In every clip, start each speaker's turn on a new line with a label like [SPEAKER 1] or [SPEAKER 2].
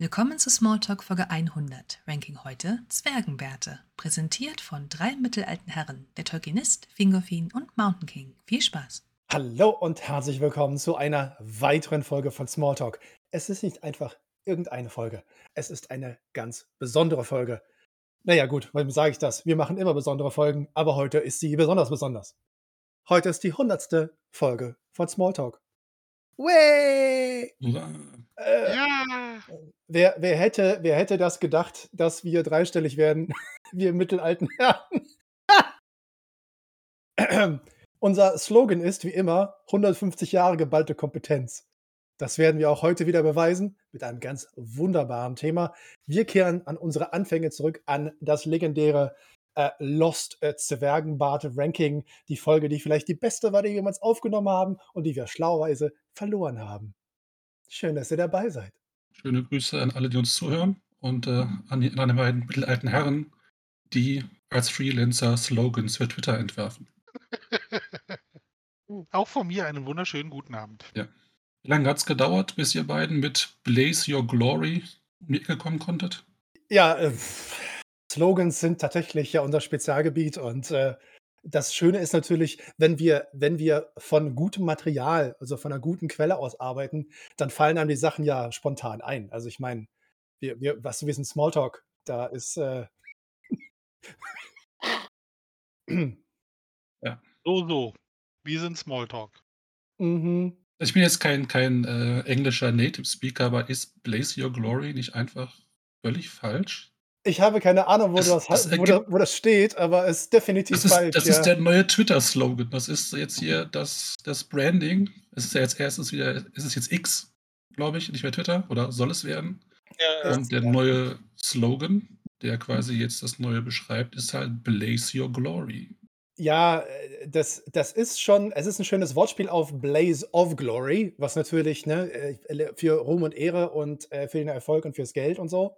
[SPEAKER 1] Willkommen zu Smalltalk Folge 100, Ranking heute Zwergenbärte, präsentiert von drei mittelalten Herren, der Tolkienist, Fingolfin und Mountain King. Viel Spaß!
[SPEAKER 2] Hallo und herzlich willkommen zu einer weiteren Folge von Smalltalk. Es ist nicht einfach irgendeine Folge, es ist eine ganz besondere Folge. Naja gut, warum sage ich das? Wir machen immer besondere Folgen, aber heute ist sie besonders besonders. Heute ist die hundertste Folge von Smalltalk. Way! Äh,
[SPEAKER 3] Ja.
[SPEAKER 2] wer, wer, hätte, wer hätte das gedacht, dass wir dreistellig werden? wir mittelalten Herren. Unser Slogan ist wie immer 150 Jahre geballte Kompetenz. Das werden wir auch heute wieder beweisen mit einem ganz wunderbaren Thema. Wir kehren an unsere Anfänge zurück, an das legendäre äh, Lost äh, Zwergenbart Ranking, die Folge, die vielleicht die beste war, die wir jemals aufgenommen haben und die wir schlauerweise verloren haben. Schön, dass ihr dabei seid.
[SPEAKER 3] Schöne Grüße an alle, die uns zuhören und äh, an die an die beiden mittelalten Herren, die als Freelancer Slogans für Twitter entwerfen.
[SPEAKER 4] Auch von mir einen wunderschönen guten Abend.
[SPEAKER 3] Wie lange hat es gedauert, bis ihr beiden mit Blaze Your Glory um die Ecke kommen konntet?
[SPEAKER 2] Ja, äh, Slogans sind tatsächlich ja unser Spezialgebiet und äh, das Schöne ist natürlich, wenn wir, wenn wir von gutem Material, also von einer guten Quelle aus arbeiten, dann fallen einem die Sachen ja spontan ein. Also ich meine, wir, wir, was wir sind Smalltalk, da ist äh,
[SPEAKER 4] So, so. Wir sind Smalltalk.
[SPEAKER 2] mhm.
[SPEAKER 3] Ich bin jetzt kein, kein äh, englischer Native Speaker, aber ist Blaze Your Glory nicht einfach völlig falsch?
[SPEAKER 2] Ich habe keine Ahnung, wo,
[SPEAKER 3] Das-
[SPEAKER 2] das,
[SPEAKER 3] das
[SPEAKER 2] wo, da, wo das steht, aber es ist definitiv
[SPEAKER 3] Das ist,
[SPEAKER 2] falsch.
[SPEAKER 3] das
[SPEAKER 2] ja.
[SPEAKER 3] ist der neue Twitter-Slogan. Das ist jetzt hier das, das Branding. Es ist ja jetzt erstens wieder, es ist jetzt X, glaube ich, nicht mehr Twitter, oder soll es werden?
[SPEAKER 4] Ja,
[SPEAKER 3] Und der neue Slogan, der quasi jetzt das Neue beschreibt, ist halt Blaze Your Glory.
[SPEAKER 2] Ja, äh, das, das ist schon, es ist ein schönes Wortspiel auf Blaze of Glory, was natürlich ne, äh, für Ruhm und Ehre und äh, für den Erfolg und fürs Geld und so.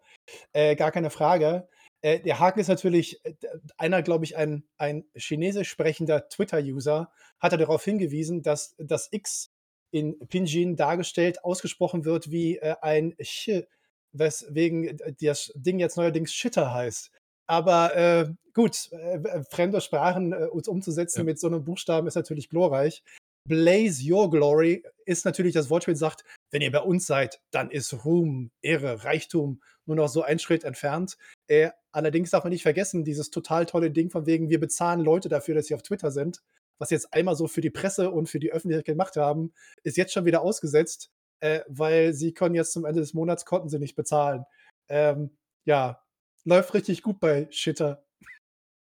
[SPEAKER 2] Äh, gar keine Frage. Äh, der Haken ist natürlich, äh, einer, glaube ich, ein, ein chinesisch sprechender Twitter-User hatte darauf hingewiesen, dass das X in Pinyin dargestellt, ausgesprochen wird wie äh, ein Ch, weswegen äh, das Ding jetzt neuerdings Shitter heißt. Aber äh, gut, äh, fremde Sprachen äh, uns umzusetzen
[SPEAKER 3] Ja.
[SPEAKER 2] mit so einem Buchstaben ist natürlich glorreich. Blaze Your Glory ist natürlich das Wortspiel, sagt, wenn ihr bei uns seid, dann ist Ruhm, Ehre, Reichtum nur noch so ein Schritt entfernt. Äh, allerdings darf man nicht vergessen, dieses total tolle Ding von wegen, wir bezahlen Leute dafür, dass sie auf Twitter sind, was jetzt einmal so für die Presse und für die Öffentlichkeit gemacht haben, ist jetzt schon wieder ausgesetzt, äh, weil sie können jetzt zum Ende des Monats konnten sie nicht bezahlen. Ähm, ja, läuft richtig gut bei Shitter.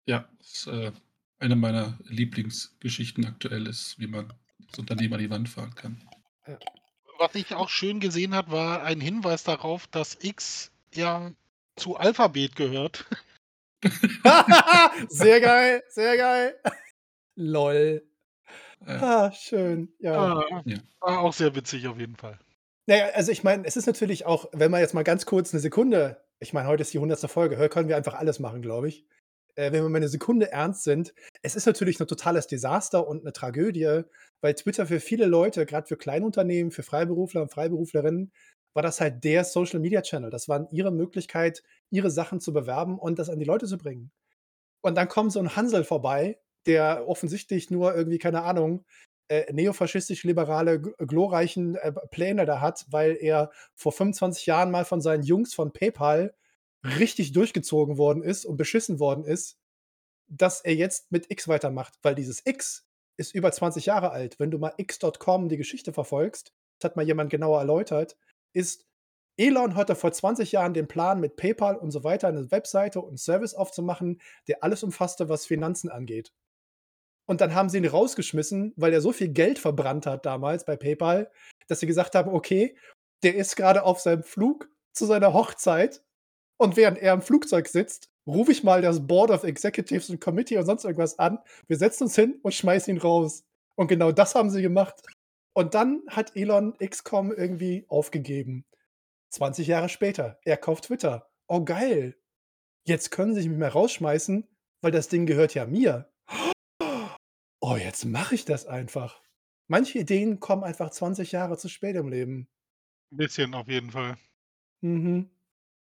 [SPEAKER 3] Ja, das ist äh, eine meiner Lieblingsgeschichten aktuell ist, wie man das Unternehmen an die Wand fahren kann.
[SPEAKER 4] Was ich auch schön gesehen habe, war ein Hinweis darauf, dass X ja zu Alphabet gehört.
[SPEAKER 2] sehr geil, sehr geil. Lol.
[SPEAKER 3] Äh,
[SPEAKER 2] Ah, schön. Ja.
[SPEAKER 4] Ah,
[SPEAKER 3] Ja.
[SPEAKER 4] War auch sehr witzig auf jeden Fall.
[SPEAKER 2] Naja, also ich meine, es ist natürlich auch, wenn man jetzt mal ganz kurz eine Sekunde, ich meine, heute ist die 100. Folge, heute können wir einfach alles machen, glaube ich. Äh, wenn wir mal eine Sekunde ernst sind, es ist natürlich ein totales Desaster und eine Tragödie, weil Twitter für viele Leute, gerade für Kleinunternehmen, für Freiberufler und Freiberuflerinnen, war das halt der Social Media Channel. Das war ihre Möglichkeit, ihre Sachen zu bewerben und das an die Leute zu bringen. Und dann kommt so ein Hansel vorbei, der offensichtlich nur irgendwie, keine Ahnung, äh, neofaschistisch-liberale, gl- glorreichen äh, Pläne da hat, weil er vor 25 Jahren mal von seinen Jungs von PayPal richtig durchgezogen worden ist und beschissen worden ist, dass er jetzt mit X weitermacht, weil dieses X ist über 20 Jahre alt. Wenn du mal x.com die Geschichte verfolgst, das hat mal jemand genauer erläutert, ist Elon hatte vor 20 Jahren den Plan, mit PayPal und so weiter eine Webseite und Service aufzumachen, der alles umfasste, was Finanzen angeht. Und dann haben sie ihn rausgeschmissen, weil er so viel Geld verbrannt hat damals bei PayPal, dass sie gesagt haben, okay, der ist gerade auf seinem Flug zu seiner Hochzeit und während er im Flugzeug sitzt, rufe ich mal das Board of Executives und Committee und sonst irgendwas an. Wir setzen uns hin und schmeißen ihn raus. Und genau das haben sie gemacht. Und dann hat Elon XCOM irgendwie aufgegeben. 20 Jahre später. Er kauft Twitter. Oh, geil. Jetzt können sie sich nicht mehr rausschmeißen, weil das Ding gehört ja mir. Oh, jetzt mache ich das einfach. Manche Ideen kommen einfach 20 Jahre zu spät im Leben.
[SPEAKER 4] Ein bisschen auf jeden Fall.
[SPEAKER 2] Mhm.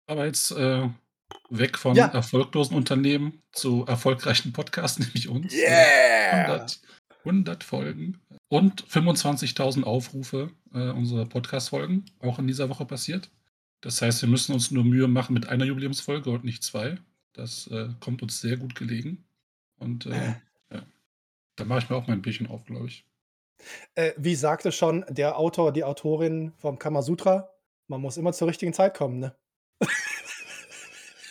[SPEAKER 3] Aber jetzt äh, weg von
[SPEAKER 2] Ja.
[SPEAKER 3] erfolglosen Unternehmen zu erfolgreichen Podcasts, nämlich uns. Äh,
[SPEAKER 2] Yeah!
[SPEAKER 3] 100, 100 Folgen und 25.000 Aufrufe äh, unserer Podcast-Folgen, auch in dieser Woche passiert. Das heißt, wir müssen uns nur Mühe machen mit einer Jubiläumsfolge und nicht zwei. Das äh, kommt uns sehr gut gelegen. Und äh, ja, da mache ich mir auch mein Bierchen auf, glaube ich.
[SPEAKER 2] Äh, wie sagte schon der Autor, die Autorin vom Kamasutra, man muss immer zur richtigen Zeit kommen, ne?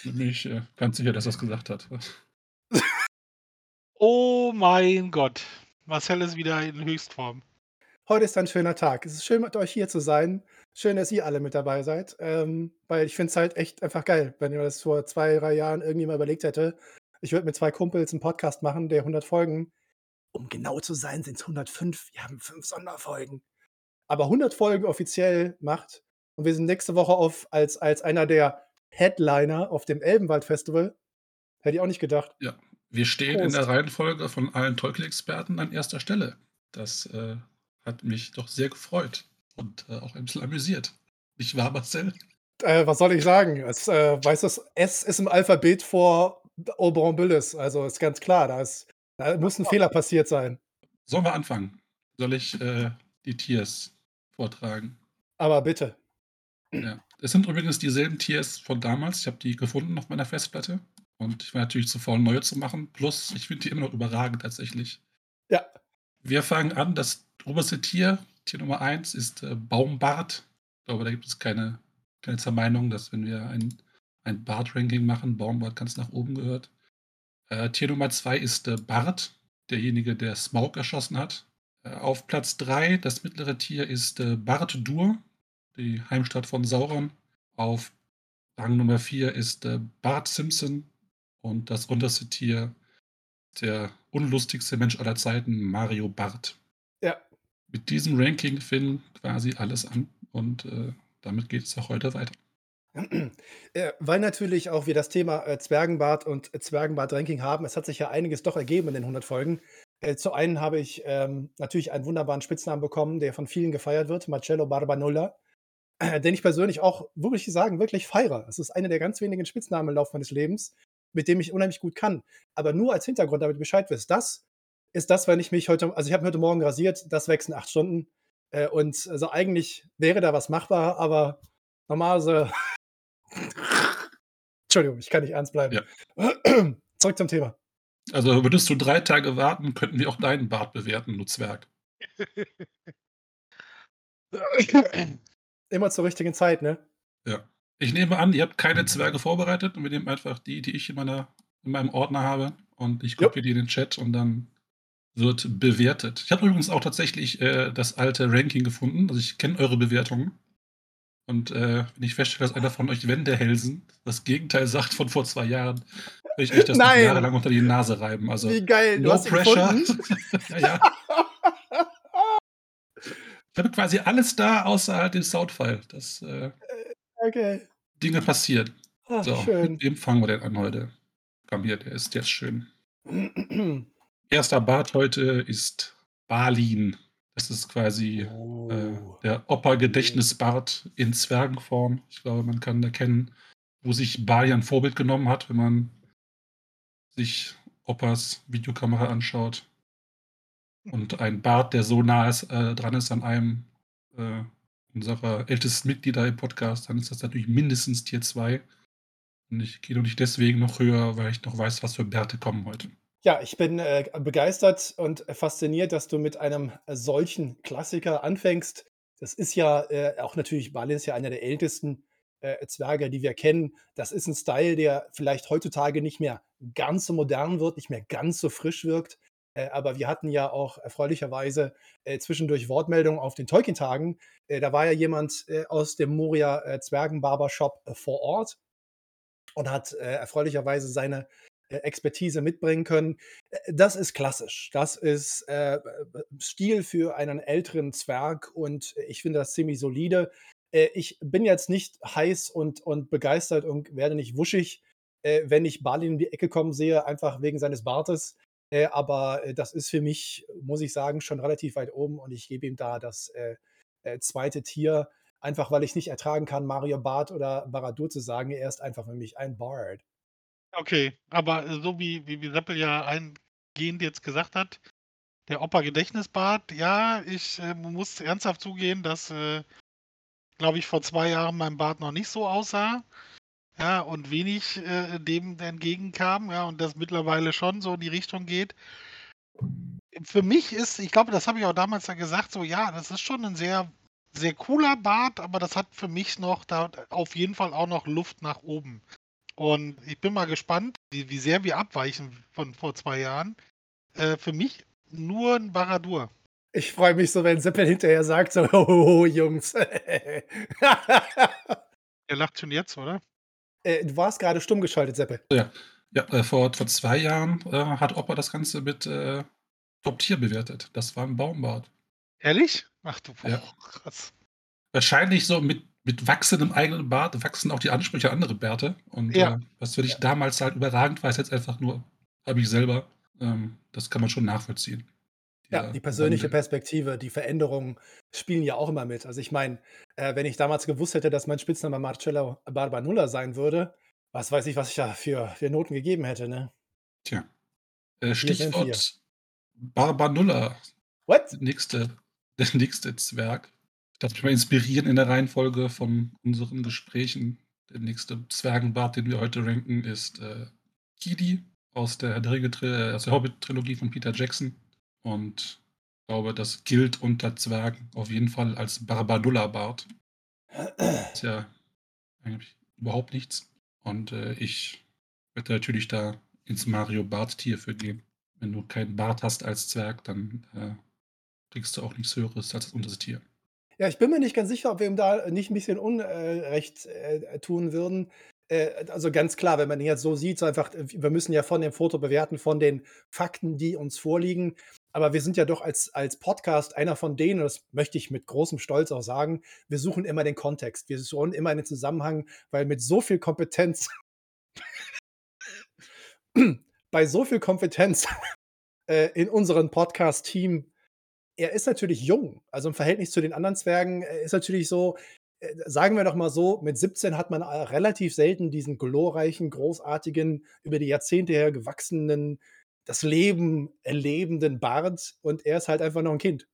[SPEAKER 3] Bin ich äh, ganz sicher, dass er es gesagt hat.
[SPEAKER 4] Oh mein Gott. Marcel ist wieder in Höchstform.
[SPEAKER 2] Heute ist ein schöner Tag. Es ist schön, mit euch hier zu sein. Schön, dass ihr alle mit dabei seid. Ähm, weil ich finde es halt echt einfach geil, wenn ihr das vor zwei, drei Jahren irgendwie mal überlegt hätte. Ich würde mit zwei Kumpels einen Podcast machen, der 100 Folgen. Um genau zu sein, sind es 105. Wir haben fünf Sonderfolgen. Aber 100 Folgen offiziell macht. Und wir sind nächste Woche auf als, als einer der Headliner auf dem Elbenwald Festival. Hätte ich auch nicht gedacht.
[SPEAKER 3] Ja, wir stehen in
[SPEAKER 2] Prost.
[SPEAKER 3] der Reihenfolge von allen Tolkien-Experten an erster Stelle. Das äh, hat mich doch sehr gefreut und äh, auch ein bisschen amüsiert. Nicht wahr, Marcel?
[SPEAKER 2] Äh, was soll ich sagen? Es, äh, weißt du, S ist im Alphabet vor Oberon Billis. Also ist ganz klar, da, ist, da muss ein Fehler passiert sein.
[SPEAKER 3] Sollen wir anfangen? Soll ich äh, die Tiers vortragen?
[SPEAKER 2] Aber bitte.
[SPEAKER 3] Ja. Es sind übrigens dieselben Tiers von damals. Ich habe die gefunden auf meiner Festplatte. Und ich war natürlich zu faul, neue zu machen. Plus, ich finde die immer noch überragend tatsächlich.
[SPEAKER 2] Ja.
[SPEAKER 3] Wir fangen an. Das oberste Tier, Tier Nummer 1, ist äh, Baumbart. Ich glaube, da gibt es keine, keine Zermeinung, dass wenn wir ein, ein Bart-Ranking machen, Baumbart ganz nach oben gehört. Äh, Tier Nummer 2 ist äh, Bart, derjenige, der Smaug erschossen hat. Äh, auf Platz 3, das mittlere Tier, ist äh, Barad-dur, die Heimstatt von Sauron. Auf Rang Nummer 4 ist äh, Bart Simpson. Und das unterste Tier, der unlustigste Mensch aller Zeiten, Mario Bart.
[SPEAKER 2] Ja.
[SPEAKER 3] Mit diesem Ranking fing quasi alles an und äh, damit geht es auch heute weiter.
[SPEAKER 2] Äh, weil natürlich auch wir das Thema äh, Zwergenbart und äh, Zwergenbart-Ranking haben. Es hat sich ja einiges doch ergeben in den 100 Folgen. Äh, zu einen habe ich ähm, natürlich einen wunderbaren Spitznamen bekommen, der von vielen gefeiert wird, Marcello Barbanulla, den ich persönlich auch, wirklich sagen, wirklich feiere. Es ist einer der ganz wenigen Spitznamen im Laufe meines Lebens, mit dem ich unheimlich gut kann. Aber nur als Hintergrund, damit du Bescheid wisst, das ist das, wenn ich mich heute, also ich habe mich heute Morgen rasiert, das wächst in acht Stunden. Äh, und also eigentlich wäre da was machbar, aber normalerweise. Entschuldigung, ich kann nicht ernst bleiben. Zurück zum Thema.
[SPEAKER 3] Also würdest du drei Tage warten, könnten wir auch deinen Bart bewerten, du Zwerg.
[SPEAKER 2] Immer zur richtigen Zeit, ne?
[SPEAKER 3] Ja. Ich nehme an, ihr habt keine Zwerge vorbereitet und wir nehmen einfach die, die ich in, meiner, in meinem Ordner habe und ich kopiere die in den Chat und dann wird bewertet. Ich habe übrigens auch tatsächlich äh, das alte Ranking gefunden. Also ich kenne eure Bewertungen. Und äh, wenn ich feststelle, dass einer von euch Wendehelsen das Gegenteil sagt von vor zwei Jahren, will ich euch das jahrelang unter die Nase reiben. Also
[SPEAKER 2] Wie geil,
[SPEAKER 3] no pressure. ja, ja. Ich habe quasi alles da, außer halt den Soundfile, dass äh,
[SPEAKER 2] Okay.
[SPEAKER 3] Dinge passieren.
[SPEAKER 2] Ach,
[SPEAKER 3] So,
[SPEAKER 2] schön.
[SPEAKER 3] mit wem fangen wir denn an heute? Komm hier, der ist, der ist schön. Erster Bart heute ist Balin. Das ist quasi äh,
[SPEAKER 2] Oh.
[SPEAKER 3] der Opa-Gedächtnisbart in Zwergenform. Ich glaube, man kann erkennen, wo sich Bali ein Vorbild genommen hat, wenn man sich Opas Videokamera anschaut. Und ein Bart, der so nah ist, äh, dran ist an einem äh, unserer ältesten Mitglieder im Podcast, dann ist das natürlich mindestens Tier 2. Und ich gehe noch nicht deswegen noch höher, weil ich noch weiß, was für Bärte kommen heute.
[SPEAKER 2] Ja, ich bin äh, begeistert und fasziniert, dass du mit einem solchen Klassiker anfängst. Das ist ja äh, auch natürlich, Balin ist ja einer der ältesten äh, Zwerge, die wir kennen. Das ist ein Style, der vielleicht heutzutage nicht mehr ganz so modern wird, nicht mehr ganz so frisch wirkt. Äh, aber wir hatten ja auch erfreulicherweise äh, zwischendurch Wortmeldungen auf den Tolkien-Tagen. Äh, da war ja jemand aus dem Moria äh, Zwergen-Barbershop vor Ort und hat erfreulicherweise seine Expertise mitbringen können. Das ist klassisch. Das ist äh, Stil für einen älteren Zwerg und ich finde das ziemlich solide. Äh, ich bin jetzt nicht heiß und, und begeistert und werde nicht wuschig, äh, wenn ich Balin in die Ecke kommen sehe, einfach wegen seines Bartes. Äh, aber äh, das ist für mich, muss ich sagen, schon relativ weit oben und ich gebe ihm da das äh, äh, zweite Tier. Einfach weil ich nicht ertragen kann, Mario Bart oder Baradur zu sagen. Er ist einfach für mich ein Bard.
[SPEAKER 4] Okay, aber äh, so wie, wie, wie Seppel ja eingehend jetzt gesagt hat, der Opa Gedächtnisbart, ja, ich äh, muss ernsthaft zugehen, dass, äh, glaube ich, vor zwei Jahren mein Bart noch nicht so aussah. Ja, und wenig äh, dem entgegenkam, ja, und das mittlerweile schon so in die Richtung geht. Für mich ist, ich glaube, das habe ich auch damals ja gesagt, so ja, das ist schon ein sehr, sehr cooler Bart, aber das hat für mich noch da auf jeden Fall auch noch Luft nach oben. Und ich bin mal gespannt, wie, wie sehr wir abweichen von vor zwei Jahren. Äh, für mich nur ein Baradur.
[SPEAKER 2] Ich freue mich so, wenn Seppel hinterher sagt, so, oh, Jungs.
[SPEAKER 4] Er lacht schon jetzt, oder?
[SPEAKER 2] Äh, du warst gerade stumm geschaltet, Seppel.
[SPEAKER 3] Ja, ja äh, vor, vor zwei Jahren äh, hat Opa das Ganze mit äh, Top-Tier bewertet. Das war ein Baumbart.
[SPEAKER 4] Ehrlich? Ach du, boah,
[SPEAKER 3] Ja.
[SPEAKER 4] krass.
[SPEAKER 3] Wahrscheinlich so mit, mit wachsendem eigenen Bart wachsen auch die Ansprüche an andere Bärte. Und
[SPEAKER 4] Ja.
[SPEAKER 3] äh, was für dich damals halt überragend war, ist jetzt einfach nur, habe ich selber. Ähm, das kann man schon nachvollziehen.
[SPEAKER 2] Ja, die persönliche. Perspektive, die Veränderungen spielen ja auch immer mit. Also ich meine, äh, wenn ich damals gewusst hätte, dass mein Spitzname Marcello Barbanulla sein würde, was weiß ich, was ich da für, für Noten gegeben hätte, ne?
[SPEAKER 3] Tja. Äh. Stichwort Barbanulla,
[SPEAKER 2] What?
[SPEAKER 3] der nächste, der nächste Zwerg. Ich darf mich mal inspirieren in der Reihenfolge von unseren Gesprächen. Der nächste Zwergenbart, den wir heute ranken, ist äh, Kidi aus der, äh, aus der Hobbit-Trilogie von Peter Jackson. Und ich glaube, das gilt unter Zwergen auf jeden Fall als Barbanulla-Bart. Ist ja eigentlich überhaupt nichts. Und äh, ich werde natürlich da ins Mario Bart-Tier für gehen. Wenn du keinen Bart hast als Zwerg, dann äh, kriegst du auch nichts Höheres als das unterste Tier.
[SPEAKER 2] Ja, ich bin mir nicht ganz sicher, ob wir ihm da nicht ein bisschen Unrecht äh, tun würden. Äh, also ganz klar, wenn man ihn jetzt so sieht, so einfach, wir müssen ja von dem Foto bewerten, von den Fakten, die uns vorliegen. Aber wir sind ja doch als, als Podcast einer von denen, das möchte ich mit großem Stolz auch sagen, wir suchen immer den Kontext. Wir suchen immer einen Zusammenhang, weil mit so viel Kompetenz, bei so viel Kompetenz äh, in unserem Podcast-Team er ist natürlich jung. Also im Verhältnis zu den anderen Zwergen äh, ist natürlich so, äh, sagen wir doch mal so, mit 17 hat man relativ selten diesen glorreichen, großartigen, über die Jahrzehnte her gewachsenen, das Leben erlebenden Bart und er ist halt einfach noch ein Kind.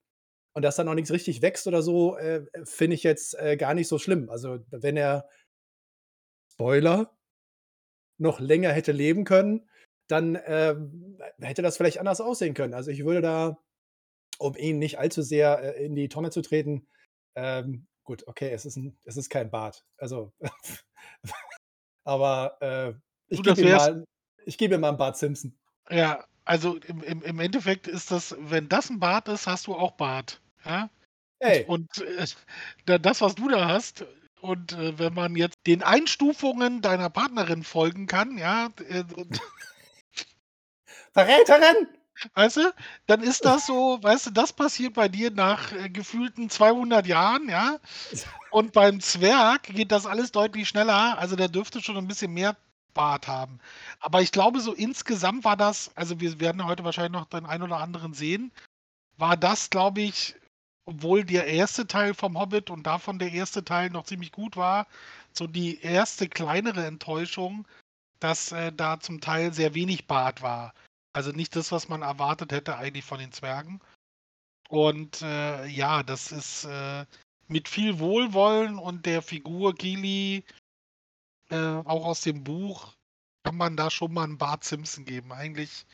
[SPEAKER 2] Und dass da noch nichts richtig wächst oder so, äh, finde ich jetzt äh, gar nicht so schlimm. Also wenn er, Spoiler, noch länger hätte leben können, dann ähm, hätte das vielleicht anders aussehen können. Also ich würde da um ihn nicht allzu sehr äh, in die Tonne zu treten. Ähm, gut, okay, es ist, ein, es ist kein Bart. Also, aber äh, ich gebe ihm,
[SPEAKER 4] wär's-
[SPEAKER 2] mal- ich gebe ihm mal einen Bart Simpson.
[SPEAKER 4] Ja, also im, im, im Endeffekt ist das, wenn das ein Bart ist, hast du auch Bart. Ja?
[SPEAKER 2] Hey,
[SPEAKER 4] Und äh, da- das, was du da hast, und äh, wenn man jetzt den Einstufungen deiner Partnerin folgen kann, ja, äh,
[SPEAKER 2] Verräterin!
[SPEAKER 4] weißt du, dann ist das so, weißt du, das passiert bei dir nach äh, gefühlten 200 Jahren, ja. Und beim Zwerg geht das alles deutlich schneller, also der dürfte schon ein bisschen mehr Bart haben. Aber ich glaube, so insgesamt war das, also wir werden heute wahrscheinlich noch den einen oder anderen sehen, war das, glaube ich, obwohl der erste Teil vom Hobbit und davon der erste Teil noch ziemlich gut war, so die erste kleinere Enttäuschung, dass äh, da zum Teil sehr wenig Bart war. Also nicht das, was man erwartet hätte eigentlich von den Zwergen. Und äh, ja, das ist äh, mit viel Wohlwollen und der Figur Gili, äh, auch aus dem Buch, kann man da schon mal einen Bart Simpson geben. Eigentlich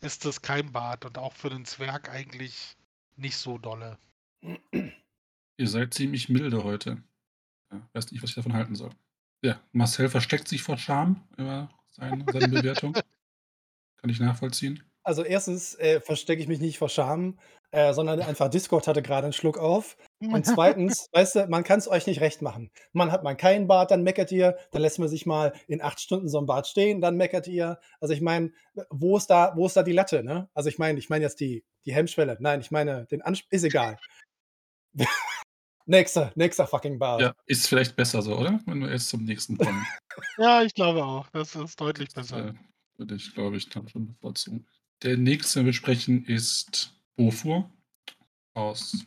[SPEAKER 4] ist das kein Bart und auch für den Zwerg eigentlich nicht so dolle.
[SPEAKER 3] Ihr seid ziemlich milde heute. Ja, weiß nicht, was ich davon halten soll. Ja, Marcel versteckt sich vor Scham über seine, seine Bewertung. Kann ich nachvollziehen.
[SPEAKER 2] Also erstens äh, verstecke ich mich nicht vor Scham, äh, sondern einfach Discord hatte gerade einen Schluck auf. Und zweitens, weißt du, man kann es euch nicht recht machen. Man hat mal keinen Bart, dann meckert ihr, dann lässt man sich mal in acht Stunden so ein Bart stehen, dann meckert ihr. Also ich meine, wo ist da, wo ist da die Latte, ne? Also ich meine, ich meine jetzt die, die Hemmschwelle. Nein, ich meine, den Anspruch ist egal. nächster, nächster fucking Bart.
[SPEAKER 3] Ja, ist vielleicht besser so, oder? Wenn wir jetzt zum nächsten kommen.
[SPEAKER 4] Ja, ich glaube auch. Das ist deutlich besser.
[SPEAKER 3] äh, würde ich, glaube ich, dann schon bevorzugen. Der nächste, den wir besprechen, ist Bofur aus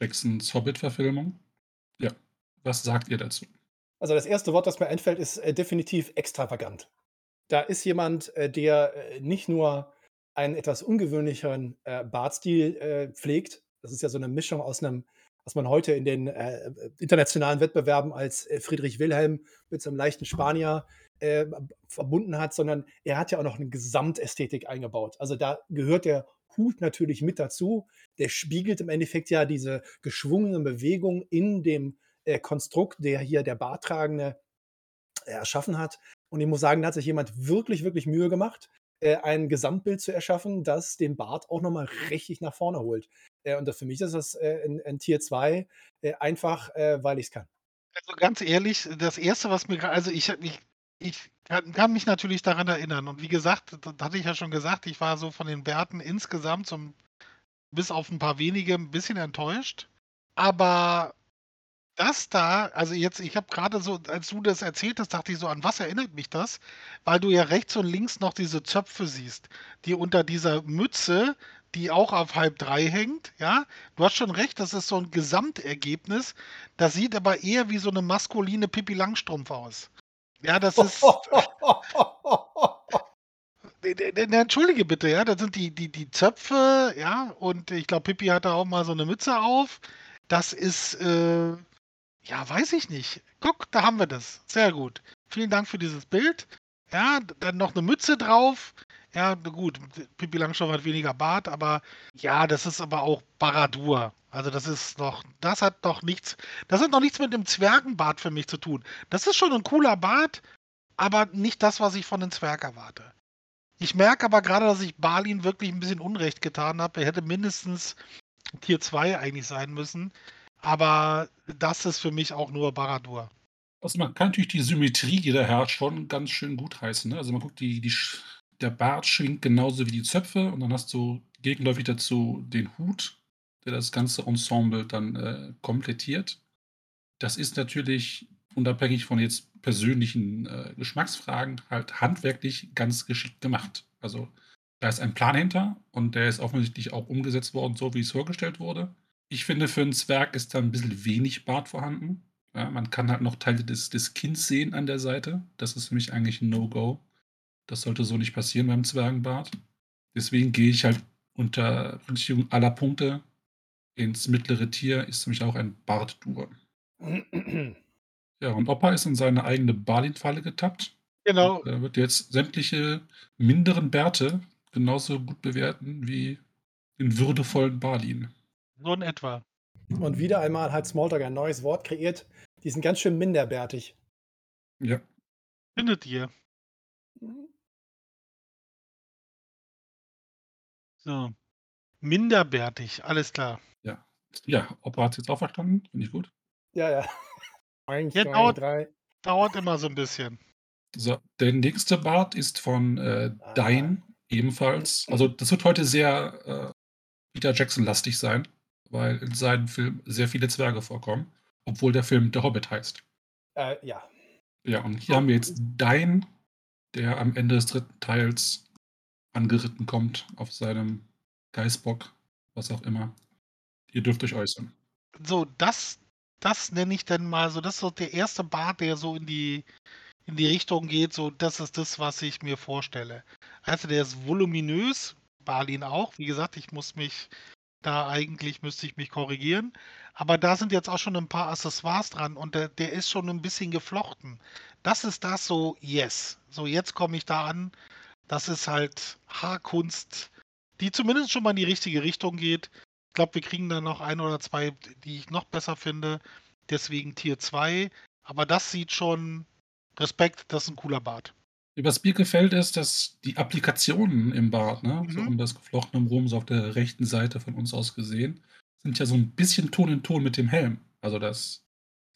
[SPEAKER 3] Jacksons Hobbit-Verfilmung. Ja. Was sagt ihr dazu?
[SPEAKER 2] Also das erste Wort, das mir einfällt, ist äh, definitiv extravagant. Da ist jemand, äh, der äh, nicht nur einen etwas ungewöhnlicheren äh, Bartstil äh, pflegt. Das ist ja so eine Mischung aus einem, was man heute in den äh, internationalen Wettbewerben als Friedrich Wilhelm mit so einem leichten Spanier verbunden hat, sondern er hat ja auch noch eine Gesamtästhetik eingebaut. Also da gehört der Hut natürlich mit dazu. Der spiegelt im Endeffekt ja diese geschwungenen Bewegungen in dem äh, Konstrukt, der hier der Bartragende äh, erschaffen hat. Und ich muss sagen, da hat sich jemand wirklich, wirklich Mühe gemacht, äh, ein Gesamtbild zu erschaffen, das den Bart auch nochmal richtig nach vorne holt. Äh, und das, für mich ist das äh, in, in Tier 2 äh, einfach, weil ich es kann.
[SPEAKER 4] Also ganz ehrlich, das erste, was mir, also ich, ich, ich kann, kann mich natürlich daran erinnern. Und wie gesagt, das hatte ich ja schon gesagt, ich war so von den Bärten insgesamt zum, bis auf ein paar wenige ein bisschen enttäuscht. Aber das da, also jetzt, ich habe gerade so, als du das erzählt hast, dachte ich so, an was erinnert mich das? Weil du ja rechts und links noch diese Zöpfe siehst, die unter dieser Mütze, die auch auf halb drei hängt, ja. Du hast schon recht, das ist so ein Gesamtergebnis. Das sieht aber eher wie so eine maskuline Pippi Langstrumpf aus. Ja, das ist. Ne, ne, ne, Entschuldige bitte, ja, das sind die, die, die Zöpfe, ja, und ich glaube, Pippi hatte auch mal so eine Mütze auf. Das ist, äh, ja, weiß ich nicht. Guck, da haben wir das. Sehr gut. Vielen Dank für dieses Bild. Ja, dann noch eine Mütze drauf. Ja, gut, Pippi Langstrumpf hat weniger Bart, aber ja, das ist aber auch Baradur. Also das ist noch, das hat noch nichts, das hat noch nichts mit dem Zwergenbart für mich zu tun. Das ist schon ein cooler Bart, aber nicht das, was ich von den Zwerg erwarte. Ich merke aber gerade, dass ich Balin wirklich ein bisschen Unrecht getan habe. Er hätte mindestens Tier 2 eigentlich sein müssen. Aber das ist für mich auch nur Baradur.
[SPEAKER 3] Also man kann natürlich die Symmetrie, die da herrscht, schon ganz schön gut heißen. Ne? Also man guckt, die, die, der Bart schwingt genauso wie die Zöpfe und dann hast du gegenläufig dazu den Hut, der das ganze Ensemble dann äh, komplettiert. Das ist natürlich unabhängig von jetzt persönlichen äh, Geschmacksfragen halt handwerklich ganz geschickt gemacht. Also da ist ein Plan hinter und der ist offensichtlich auch umgesetzt worden, so wie es vorgestellt wurde. Ich finde, für einen Zwerg ist da ein bisschen wenig Bart vorhanden. Ja, man kann halt noch Teile des, des Kinns sehen an der Seite. Das ist für mich eigentlich ein No-Go. Das sollte so nicht passieren beim Zwergenbart. Deswegen gehe ich halt unter Berücksichtigung aller Punkte ins mittlere Tier, ist für mich auch ein Bartdur. Ja, und Opa ist in seine eigene Balin-Falle getappt.
[SPEAKER 4] Genau.
[SPEAKER 3] Und, äh, wird jetzt sämtliche minderen Bärte genauso gut bewerten wie den würdevollen Balin.
[SPEAKER 4] So in etwa.
[SPEAKER 2] Und wieder einmal hat Smalltalk ein neues Wort kreiert. Die sind ganz schön minderbärtig.
[SPEAKER 3] Ja.
[SPEAKER 4] Findet ihr? So. Minderbärtig, alles klar.
[SPEAKER 3] Ja, Opa hat es jetzt auch verstanden. Finde ich gut.
[SPEAKER 2] Ja, ja. Eins,
[SPEAKER 4] Ja,
[SPEAKER 2] zwei,
[SPEAKER 4] dauert-
[SPEAKER 2] drei.
[SPEAKER 4] Dauert immer so ein bisschen.
[SPEAKER 3] So, der nächste Bart ist von äh,
[SPEAKER 2] Ah.
[SPEAKER 3] Dain ebenfalls. Also das wird heute sehr äh, Peter Jackson-lastig sein, weil in seinem Film sehr viele Zwerge vorkommen, obwohl der Film Der Hobbit heißt.
[SPEAKER 2] Äh, ja.
[SPEAKER 3] Ja, und hier haben wir jetzt Dain, der am Ende des dritten Teils angeritten kommt auf seinem Geißbock, was auch immer. Ihr dürft euch äußern.
[SPEAKER 4] So, das, das nenne ich dann mal so, das ist so der erste Bart, der so in die, in die Richtung geht, so, das ist das, was ich mir vorstelle. Also der ist voluminös, Balin auch. Wie gesagt, ich muss mich da eigentlich, müsste ich mich korrigieren. Aber da sind jetzt auch schon ein paar Accessoires dran und der, der ist schon ein bisschen geflochten. Das ist das so, yes. So, jetzt komme ich da an. Das ist halt Haarkunst, die zumindest schon mal in die richtige Richtung geht. Ich glaube, wir kriegen da noch ein oder zwei, die ich noch besser finde. Deswegen Tier 2. Aber das sieht schon Respekt, das ist ein cooler Bart.
[SPEAKER 3] Was mir gefällt, ist, dass die Applikationen im Bart, ne, so
[SPEAKER 4] Mhm.
[SPEAKER 3] um das Geflochtene rum, so auf der rechten Seite von uns aus gesehen, sind ja so ein bisschen Ton in Ton mit dem Helm. Also das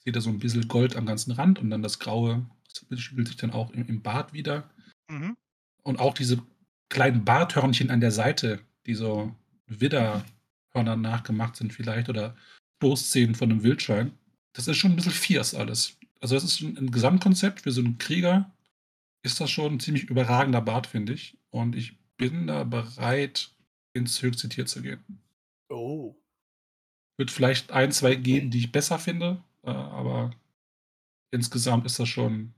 [SPEAKER 3] sieht ja so ein bisschen Gold am ganzen Rand und dann das Graue, das spiegelt sich dann auch im, im Bart wieder.
[SPEAKER 4] Mhm.
[SPEAKER 3] Und auch diese kleinen Barthörnchen an der Seite, die so Widderhörnern nachgemacht sind vielleicht oder Stoßzähnen von einem Wildschwein. Das ist schon ein bisschen fierce alles. Also das ist ein, ein Gesamtkonzept für so einen Krieger. Ist das schon ein ziemlich überragender Bart, finde ich. Und ich bin da bereit, ins höchste Tier zu gehen.
[SPEAKER 2] Oh.
[SPEAKER 3] Wird vielleicht ein, zwei geben, die ich besser finde, Äh, aber insgesamt ist das schon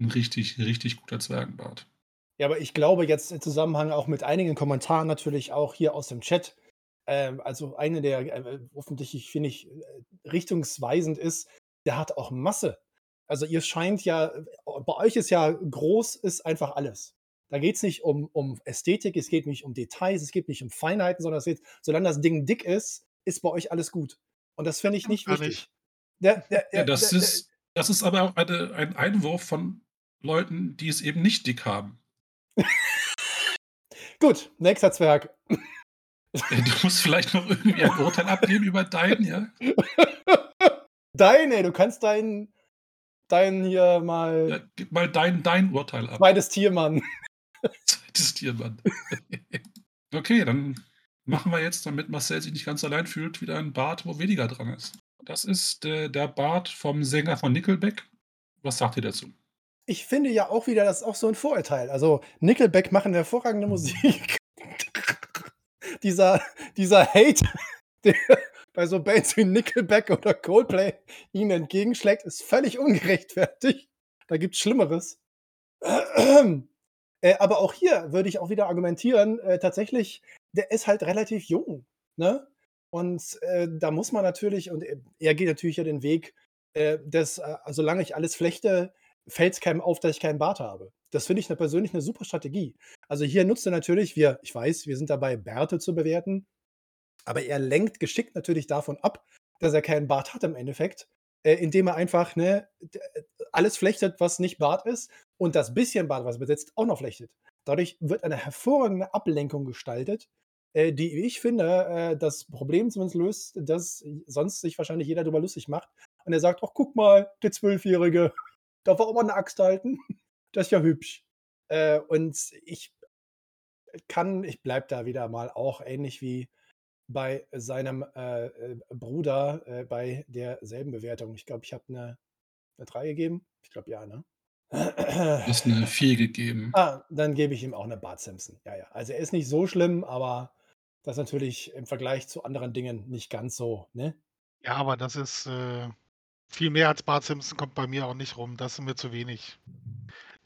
[SPEAKER 3] ein richtig, richtig guter Zwergenbart.
[SPEAKER 2] Ja, aber ich glaube jetzt im Zusammenhang auch mit einigen Kommentaren natürlich auch hier aus dem Chat, ähm, also eine der äh, offensichtlich, finde ich, äh, richtungsweisend ist, der hat auch Masse. Also ihr scheint ja, bei euch ist ja groß, ist einfach alles. Da geht es nicht um, um Ästhetik, es geht nicht um Details, es geht nicht um Feinheiten, sondern es geht, solange das Ding dick ist, ist bei euch alles gut. Und das finde ich nicht
[SPEAKER 4] Gar
[SPEAKER 2] wichtig.
[SPEAKER 4] nicht.
[SPEAKER 2] Der, der,
[SPEAKER 3] Ja,
[SPEAKER 2] der,
[SPEAKER 3] das
[SPEAKER 2] der,
[SPEAKER 3] ist, das ist aber auch eine, ein Einwurf von Leuten, die es eben nicht dick haben.
[SPEAKER 2] gut, nächster Zwerg.
[SPEAKER 3] Du musst vielleicht noch irgendwie ein Urteil abgeben über deinen, ja?
[SPEAKER 2] Deine, du kannst deinen, deinen hier mal,
[SPEAKER 3] ja gib mal dein, dein Urteil ab.
[SPEAKER 2] zweites Tiermann.
[SPEAKER 3] Zweites Tiermann. okay, dann machen wir jetzt, damit Marcel sich nicht ganz allein fühlt, wieder ein Bart, wo weniger dran ist. Das ist äh, der Bart vom Sänger von Nickelback. Was sagt ihr dazu?
[SPEAKER 2] Ich finde ja auch wieder, das ist auch so ein Vorurteil. Also Nickelback machen hervorragende Musik. dieser, dieser Hate, der bei so Bands wie Nickelback oder Coldplay ihnen entgegenschlägt, ist völlig ungerechtfertigt. Da gibt es Schlimmeres. Äh, aber auch hier würde ich auch wieder argumentieren, äh, tatsächlich, der ist halt relativ jung. Ne? Und äh, da muss man natürlich, und er geht natürlich ja den Weg, äh, dass, äh, solange ich alles flechte, fällt es keinem auf, dass ich keinen Bart habe. Das finde ich eine, persönlich eine super Strategie. Also hier nutzt er natürlich, wir, ich weiß, wir sind dabei, Bärte zu bewerten, aber er lenkt geschickt natürlich davon ab, dass er keinen Bart hat im Endeffekt, äh, indem er einfach ne, d- alles flechtet, was nicht Bart ist und das bisschen Bart, was er besitzt, auch noch flechtet. Dadurch wird eine hervorragende Ablenkung gestaltet, äh, die wie ich finde, äh, das Problem zumindest löst, dass sonst sich wahrscheinlich jeder darüber lustig macht. Und er sagt, ach guck mal, der Zwölfjährige, darf er auch mal eine Axt halten? Das ist ja hübsch. Äh, und ich kann, ich bleibe da wieder mal auch ähnlich wie bei seinem äh, äh, Bruder äh, bei derselben Bewertung. Ich glaube, ich habe eine, eine 3 gegeben. Ich glaube, ja, ne?
[SPEAKER 3] Du hast eine 4 gegeben.
[SPEAKER 2] Ah, dann gebe ich ihm auch eine Bart Simpson. Ja, ja. Also er ist nicht so schlimm, aber das ist natürlich im Vergleich zu anderen Dingen nicht ganz so, ne?
[SPEAKER 4] Ja, aber das ist äh, viel mehr als Bart Simpson kommt bei mir auch nicht rum. Das ist mir zu wenig.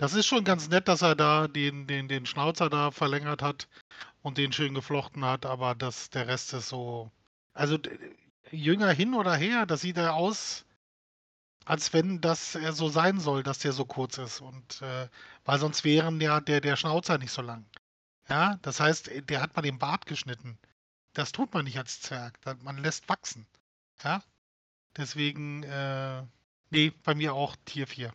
[SPEAKER 4] Das ist schon ganz nett, dass er da den, den, den Schnauzer da verlängert hat und den schön geflochten hat, aber das, der Rest ist so. Also jünger hin oder her, das sieht er aus, als wenn das so sein soll, dass der so kurz ist. Und äh, weil sonst wären ja der, der Schnauzer nicht so lang. Ja, das heißt, äh, der hat mal den Bart geschnitten. Das tut man nicht als Zwerg. Man lässt wachsen. Ja. Deswegen, äh, nee, bei mir auch Tier 4.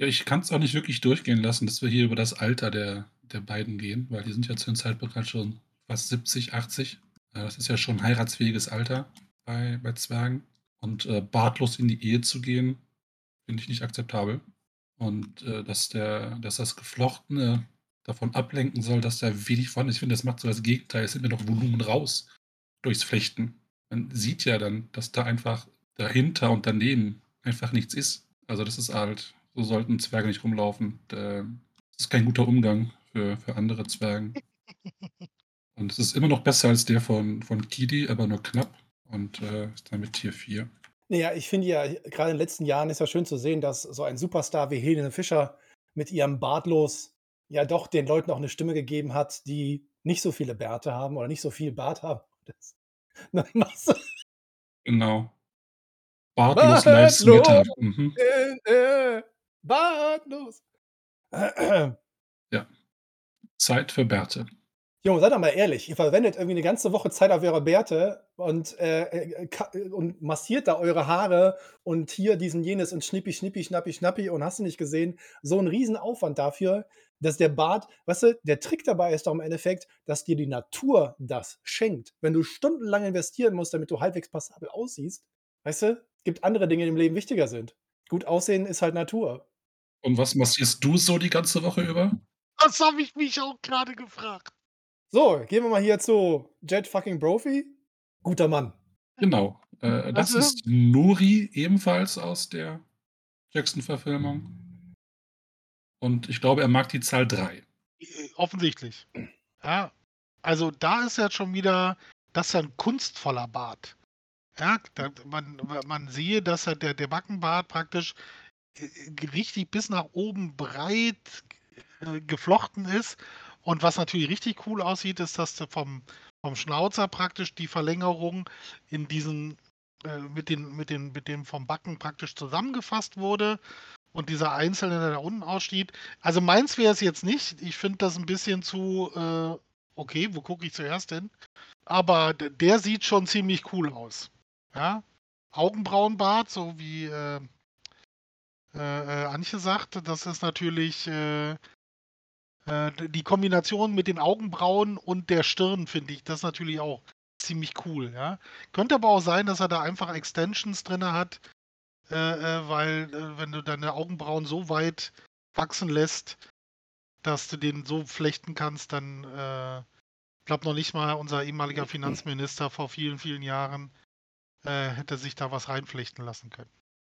[SPEAKER 3] Ja, ich kann es auch nicht wirklich durchgehen lassen, dass wir hier über das Alter der, der beiden gehen, weil die sind ja zu dem Zeitpunkt halt schon fast 70, 80. Äh, Das ist ja schon ein heiratsfähiges Alter bei, bei Zwergen. Und äh, bartlos in die Ehe zu gehen, finde ich nicht akzeptabel. Und äh, dass, der, dass das Geflochtene davon ablenken soll, dass da wenig vorhanden ist. Ich finde, das macht so das Gegenteil. Es sind mir noch Volumen raus durchs Flechten. Man sieht ja dann, dass da einfach dahinter und daneben einfach nichts ist. Also das ist halt, so sollten Zwerge nicht rumlaufen. Da- Das ist kein guter Umgang für, für andere Zwergen. Und es ist immer noch besser als der von, von Kidi, aber nur knapp. Und äh, ist damit Tier 4.
[SPEAKER 2] Naja, ich finde ja, gerade in den letzten Jahren ist ja schön zu sehen, dass so ein Superstar wie Helene Fischer mit ihrem Bartlos ja doch den Leuten auch eine Stimme gegeben hat, die nicht so viele Bärte haben oder nicht so viel Bart haben. Das, machst du,
[SPEAKER 3] Genau. Bartlos Lives Matter. Mhm.
[SPEAKER 2] äh, äh, bartlos.
[SPEAKER 3] Zeit für Bärte.
[SPEAKER 2] Junge, seid doch mal ehrlich, ihr verwendet irgendwie eine ganze Woche Zeit auf eure Bärte und, äh, äh, und massiert da eure Haare und hier diesen jenes und schnippi, schnippi, schnappi, schnappi und hast du nicht gesehen, so ein Riesenaufwand dafür, dass der Bart, weißt du, der Trick dabei ist doch im Endeffekt, dass dir die Natur das schenkt. Wenn du stundenlang investieren musst, damit du halbwegs passabel aussiehst, weißt du, gibt andere Dinge, die im Leben wichtiger sind. Gut aussehen ist halt Natur.
[SPEAKER 3] Und was massierst du so die ganze Woche über?
[SPEAKER 4] Das habe ich mich auch gerade gefragt.
[SPEAKER 2] So, gehen wir mal hier zu Jet fucking Brophy. Guter Mann.
[SPEAKER 3] Genau. Äh, das
[SPEAKER 4] Also-
[SPEAKER 3] ist Nuri, ebenfalls aus der Jackson-Verfilmung. Und ich glaube, er mag die Zahl 3.
[SPEAKER 4] Äh, Offensichtlich. Ja, also da ist jetzt schon wieder, das ist ja ein kunstvoller Bart. Ja, da, man, man sehe, dass er der, der Backenbart praktisch richtig bis nach oben breit äh, geflochten ist. Und was natürlich richtig cool aussieht, ist, dass vom, vom Schnauzer praktisch die Verlängerung in diesen äh, mit, den, mit, den, mit dem vom Backen praktisch zusammengefasst wurde und dieser Einzelne, der da unten aussteht. Also meins wäre es jetzt nicht. Ich finde das ein bisschen zu, äh, okay, wo gucke ich zuerst hin? Aber der sieht schon ziemlich cool aus. Ja, Augenbrauenbart, so wie äh, äh, äh, Antje sagt, das ist natürlich äh, äh, die Kombination mit den Augenbrauen und der Stirn, finde ich, das natürlich auch ziemlich cool. Ja? Könnte aber auch sein, dass er da einfach Extensions drin hat, äh, weil wenn du deine Augenbrauen so weit wachsen lässt, dass du den so flechten kannst, dann ich glaube noch nicht mal unser ehemaliger Finanzminister vor vielen, vielen Jahren äh, hätte sich da was reinflechten lassen können.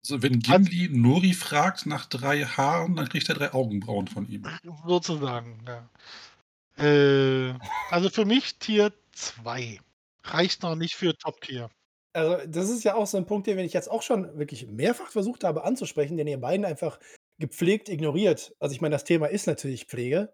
[SPEAKER 3] Also wenn Gimli Nori fragt nach drei Haaren, dann kriegt er drei Augenbrauen von ihm.
[SPEAKER 4] Sozusagen, ja. Äh, also für mich Tier 2. Reicht noch nicht für Top-Tier.
[SPEAKER 2] Also, das ist ja auch so ein Punkt, den ich jetzt auch schon wirklich mehrfach versucht habe anzusprechen, den ihr beiden einfach gepflegt ignoriert. Also, ich meine, das Thema ist natürlich Pflege.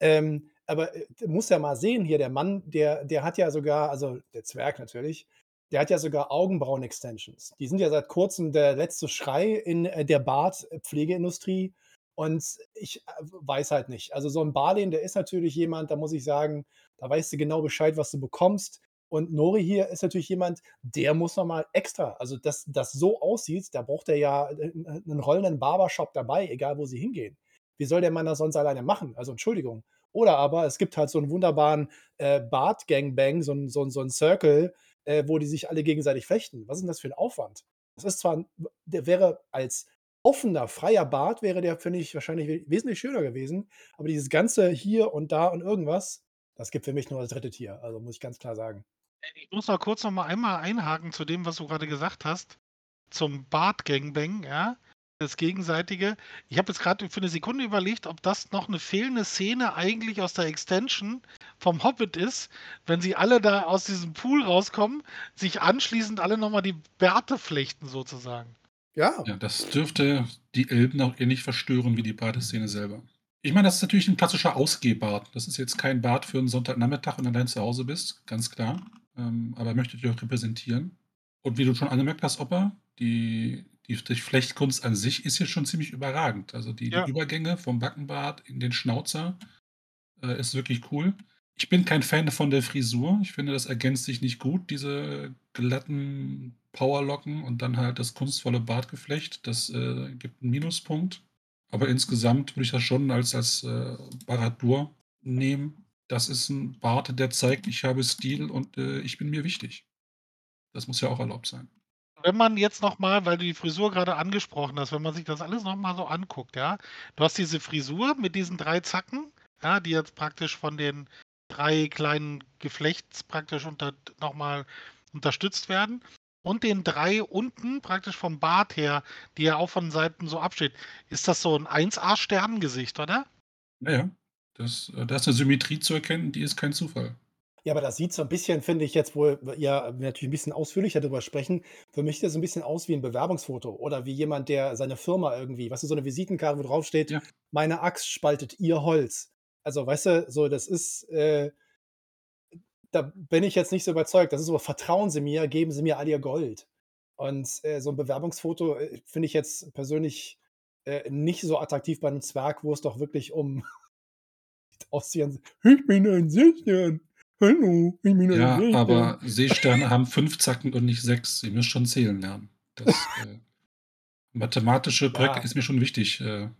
[SPEAKER 2] Ähm, aber äh, du musst ja mal sehen hier, der Mann, der, der hat ja sogar, also der Zwerg natürlich, der hat ja sogar Augenbrauen-Extensions. Die sind ja seit kurzem der letzte Schrei in äh, der Bartpflegeindustrie. Und ich äh, weiß halt nicht. Also so ein Barlin, der ist natürlich jemand, da muss ich sagen, da weißt du genau Bescheid, was du bekommst. Und Nori hier ist natürlich jemand, der muss nochmal extra, also dass das so aussieht, da braucht er ja äh, einen rollenden Barbershop dabei, egal wo sie hingehen. Wie soll der Mann das sonst alleine machen? Also Entschuldigung. Oder aber es gibt halt so einen wunderbaren äh, Bart-Gangbang, so so, so ein Circle, äh, wo die sich alle gegenseitig fechten. Was ist denn das für ein Aufwand? Das ist zwar, der wäre als offener, freier Bart, wäre der, finde ich, wahrscheinlich wesentlich schöner gewesen. Aber dieses ganze hier und da und irgendwas, das gibt für mich nur das dritte Tier. Also muss ich ganz klar sagen.
[SPEAKER 4] Ich muss noch kurz noch mal einmal einhaken zu dem, was du gerade gesagt hast. Zum Bart-Gangbang, ja das Gegenseitige. Ich habe jetzt gerade für eine Sekunde überlegt, ob das noch eine fehlende Szene eigentlich aus der Extension vom Hobbit ist, wenn sie alle da aus diesem Pool rauskommen, sich anschließend alle nochmal die Bärte flechten sozusagen.
[SPEAKER 3] Ja. Ja, das dürfte die Elben auch ähnlich verstören wie die Badeszene selber. Ich meine, das ist natürlich ein klassischer Ausgehbart. Das ist jetzt kein Bart für einen Sonntagnachmittag, wenn du allein zu Hause bist, ganz klar. Ähm, aber er möchte dich auch repräsentieren. Und wie du schon angemerkt hast, Opa, die die, die Flechtkunst an sich ist jetzt schon ziemlich überragend. Also die, die Übergänge vom Backenbart in den Schnauzer äh, ist wirklich cool. Ich bin kein Fan von der Frisur. Ich finde, das ergänzt sich nicht gut, diese glatten Powerlocken und dann halt das kunstvolle Bartgeflecht. Das äh, gibt einen Minuspunkt. Aber insgesamt würde ich das schon als, als äh, Baradur nehmen. Das ist ein Bart, der zeigt, ich habe Stil und äh, ich bin mir wichtig. Das muss ja auch erlaubt sein
[SPEAKER 4] wenn man jetzt nochmal, weil du die Frisur gerade angesprochen hast, wenn man sich das alles nochmal so anguckt, ja, du hast diese Frisur mit diesen drei Zacken, ja, die jetzt praktisch von den drei kleinen Geflechts praktisch unter, nochmal unterstützt werden und den drei unten praktisch vom Bart her, die ja auch von Seiten so absteht. Ist das so ein 1A-Sternengesicht, oder?
[SPEAKER 3] Naja, das, äh, da ist eine Symmetrie zu erkennen, die ist kein Zufall.
[SPEAKER 2] Ja, aber das sieht so ein bisschen, finde ich jetzt, wo ja natürlich ein bisschen ausführlicher darüber sprechen. Für mich sieht das so ein bisschen aus wie ein Bewerbungsfoto oder wie jemand, der seine Firma irgendwie, weißt du, so eine Visitenkarte, wo drauf steht, Ja. meine Axt spaltet ihr Holz. Also, weißt du, so, das ist, äh, da bin ich jetzt nicht so überzeugt. Das ist so, vertrauen Sie mir, geben Sie mir all Ihr Gold. Und äh, so ein Bewerbungsfoto äh, finde ich jetzt persönlich äh, nicht so attraktiv bei einem Zwerg, wo es doch wirklich um aussehen, ich bin ein Seestern.
[SPEAKER 3] Hallo, ich bin Ja, ein aber Seesterne haben fünf Zacken und nicht sechs. Ihr müsst schon zählen lernen. Das äh, mathematische Projekt Ja. ist mir schon wichtig äh,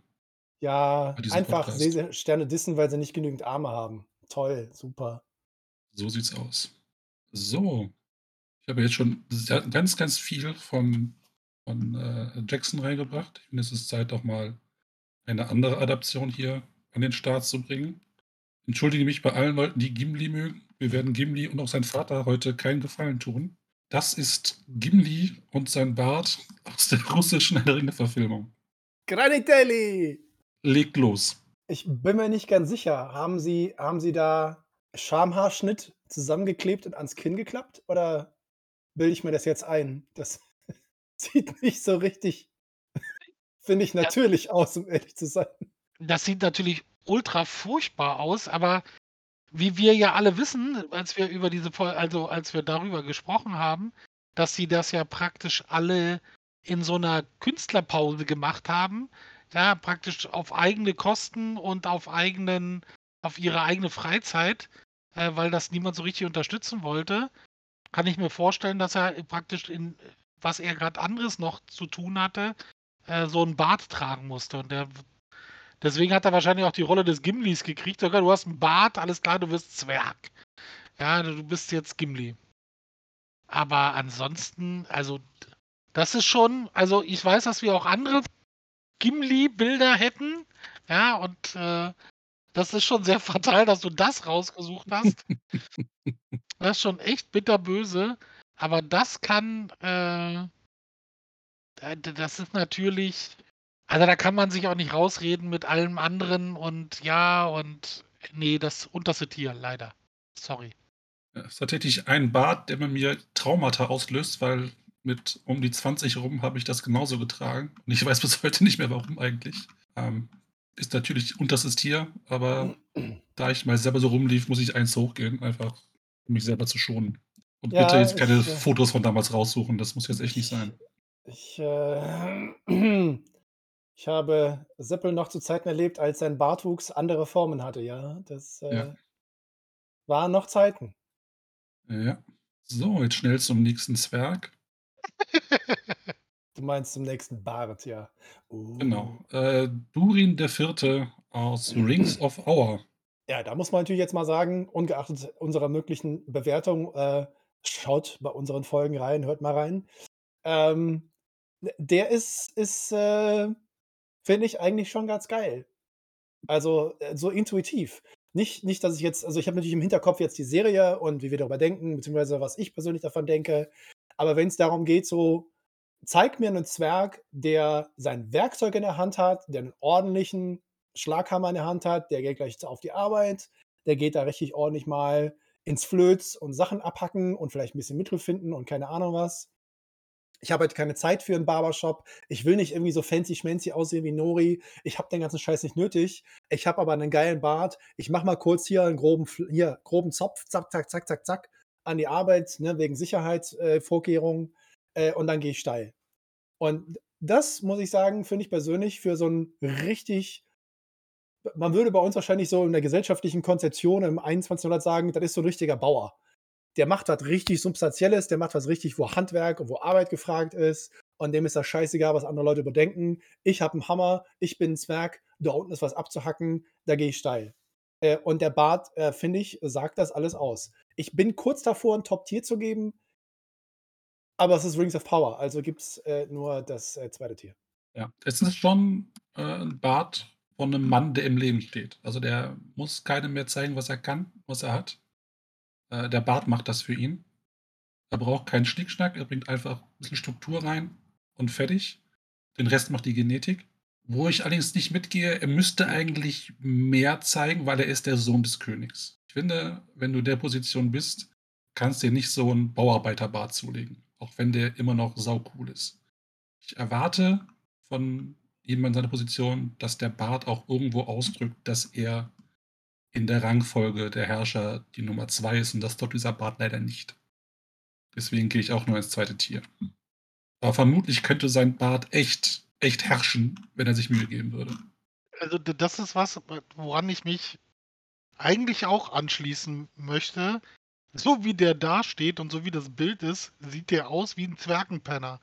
[SPEAKER 2] Ja, einfach Podcast. Seesterne dissen, weil sie nicht genügend Arme haben. Toll, super.
[SPEAKER 3] So sieht's aus. So, ich habe jetzt schon ganz, ganz viel von, von äh, Jackson reingebracht. Ich finde, es ist Zeit, doch mal eine andere Adaption hier an den Start zu bringen. Entschuldige mich bei allen Leuten, die Gimli mögen. Wir werden Gimli und auch sein Vater heute keinen Gefallen tun. Das ist Gimli und sein Bart aus der russischen Herr-Ringe-Verfilmung.
[SPEAKER 2] Granitelli!
[SPEAKER 3] Legt los.
[SPEAKER 2] Ich bin mir nicht ganz sicher. Haben Sie, haben Sie da Schamhaarschnitt zusammengeklebt und ans Kinn geklappt? Oder bilde ich mir das jetzt ein? Das sieht nicht so richtig, finde ich,
[SPEAKER 4] Ja.
[SPEAKER 2] natürlich aus, um ehrlich zu sein.
[SPEAKER 4] Das sieht natürlich ultra furchtbar aus, aber wie wir ja alle wissen, als wir über diese also, als wir darüber gesprochen haben, dass sie das ja praktisch alle in so 'ner Künstlerpause gemacht haben, ja, praktisch auf eigene Kosten und auf eigenen auf ihre eigene Freizeit, äh, weil das niemand so richtig unterstützen wollte, kann ich mir vorstellen, dass er praktisch in was er grad anderes noch zu tun hatte, äh, so 'n Bart tragen musste und der deswegen hat er wahrscheinlich auch die Rolle des Gimlis gekriegt. „Okay, du hast 'n Bart, alles klar, du wirst Zwerg. Ja, du bist jetzt Gimli.“ Aber ansonsten, also, das ist schon also, ich weiß, dass wir auch andere Gimli-Bilder hätten, ja, und, äh, das ist schon sehr fatal, dass du das rausgesucht hast. Das ist schon echt bitterböse, aber das kann, äh das ist natürlich also, da kann man sich auch nicht rausreden mit allem anderen und ja und ne, das unterste Tier, leider. Sorry.
[SPEAKER 3] Ja, ist tatsächlich ein Bart, der bei mir Traumata auslöst, weil mit um die 20 rum habe ich das genauso getragen und ich weiß bis heute nicht mehr, warum eigentlich. Ähm, ist natürlich unterstes Tier, aber da ich mal selber so rumlief, muss ich eins hochgehen, einfach um mich selber zu schonen. Und
[SPEAKER 2] Ja,
[SPEAKER 3] bitte jetzt keine
[SPEAKER 2] ich, äh
[SPEAKER 3] Fotos von damals raussuchen, das muss jetzt echt nicht sein.
[SPEAKER 2] Ich, äh ich habe Seppel noch zu Zeiten erlebt, als sein Bartwuchs andere Formen hatte, ja. Das,
[SPEAKER 3] Ja.
[SPEAKER 2] äh waren noch Zeiten.
[SPEAKER 3] Ja. So, jetzt schnell zum nächsten Zwerg.
[SPEAKER 2] Du meinst zum nächsten Bart, ja.
[SPEAKER 3] Genau.
[SPEAKER 2] Uh.
[SPEAKER 3] Äh, Durin der Vierte aus Rings of Power.
[SPEAKER 2] Ja, da muss man natürlich jetzt mal sagen, ungeachtet unserer möglichen Bewertung, äh, schaut bei unseren Folgen rein, hört mal rein. Ähm, d der ist ist, äh, finde ich eigentlich schon ganz geil. Also, äh, so intuitiv. Nicht nicht, dass ich jetzt also, ich habe natürlich im Hinterkopf jetzt die Serie und wie wir darüber denken, beziehungsweise was ich persönlich davon denke. Aber wenn's darum geht, so: Zeig mir 'nen Zwerg, der sein Werkzeug in der Hand hat, der 'nen ordentlichen Schlaghammer in der Hand hat, der geht gleich auf die Arbeit, der geht da richtig ordentlich mal ins Flöz und Sachen abhacken und vielleicht 'n bisschen Mittel finden und keine Ahnung was. Ich habe halt keine Zeit für 'n Barbershop. Ich will nicht irgendwie so fancy schmancy aussehen wie Nori. Ich habe den ganzen Scheiß nicht nötig. Ich habe aber 'nen geilen Bart. Ich mache mal kurz hier 'n groben hier, groben Zopf, zack, zack, zack, zack, zack, an die Arbeit, ne, wegen Sicherheits äh, äh, und dann gehe ich steil. Und das muss ich sagen, finde ich persönlich für so 'n richtig man würde bei uns wahrscheinlich so in der gesellschaftlichen Konzeption im 21. Jahrhundert sagen, das ist so 'n richtiger Bauer. Der macht was richtig Substanzielles, der macht was richtig, wo Handwerk und wo Arbeit gefragt ist und dem ist das scheißegal, was andere Leute über denken. Ich habe 'n Hammer, ich bin 'n Zwerg, da unten ist was abzuhacken, da gehe ich steil. Äh, und der Bart, äh, finde ich, sagt das alles aus. Ich bin kurz davor, 'n Top-Tier zu geben aber es ist Rings of Power, also gibt's, äh, nur das, äh, 2. Tier.
[SPEAKER 3] Ja, es ist schon, äh, 'n Bart von 'nem Mann, der im Leben steht. Also, der muss keinem mehr zeigen, was er kann, was er hat. Äh, der Bart macht das für ihn. Er braucht keinen Schnickschnack, er bringt einfach 'n bisschen Struktur rein und fertig. Den Rest macht die Genetik. Wo ich allerdings nicht mitgehe, er müsste eigentlich mehr zeigen, weil er ist der Sohn des Königs. Ich finde, wenn du in der Position bist, kannst dir nicht so 'n Bauarbeiterbart zulegen, auch wenn der immer noch saucool ist. Ich erwarte von jemand in seiner Position, dass der Bart auch irgendwo ausdrückt, dass er in der Rangfolge der Herrscher die Nummer 2 ist und das tut dieser Bart leider nicht. Deswegen gehe ich auch nur ins 2. Tier. Aber vermutlich könnte sein Bart echt echt herrschen, wenn er sich Mühe geben würde.
[SPEAKER 4] Also, das ist was, woran ich mich eigentlich auch anschließen möchte. So wie der dasteht und so wie das Bild ist, sieht der aus wie 'n Zwergenpenner.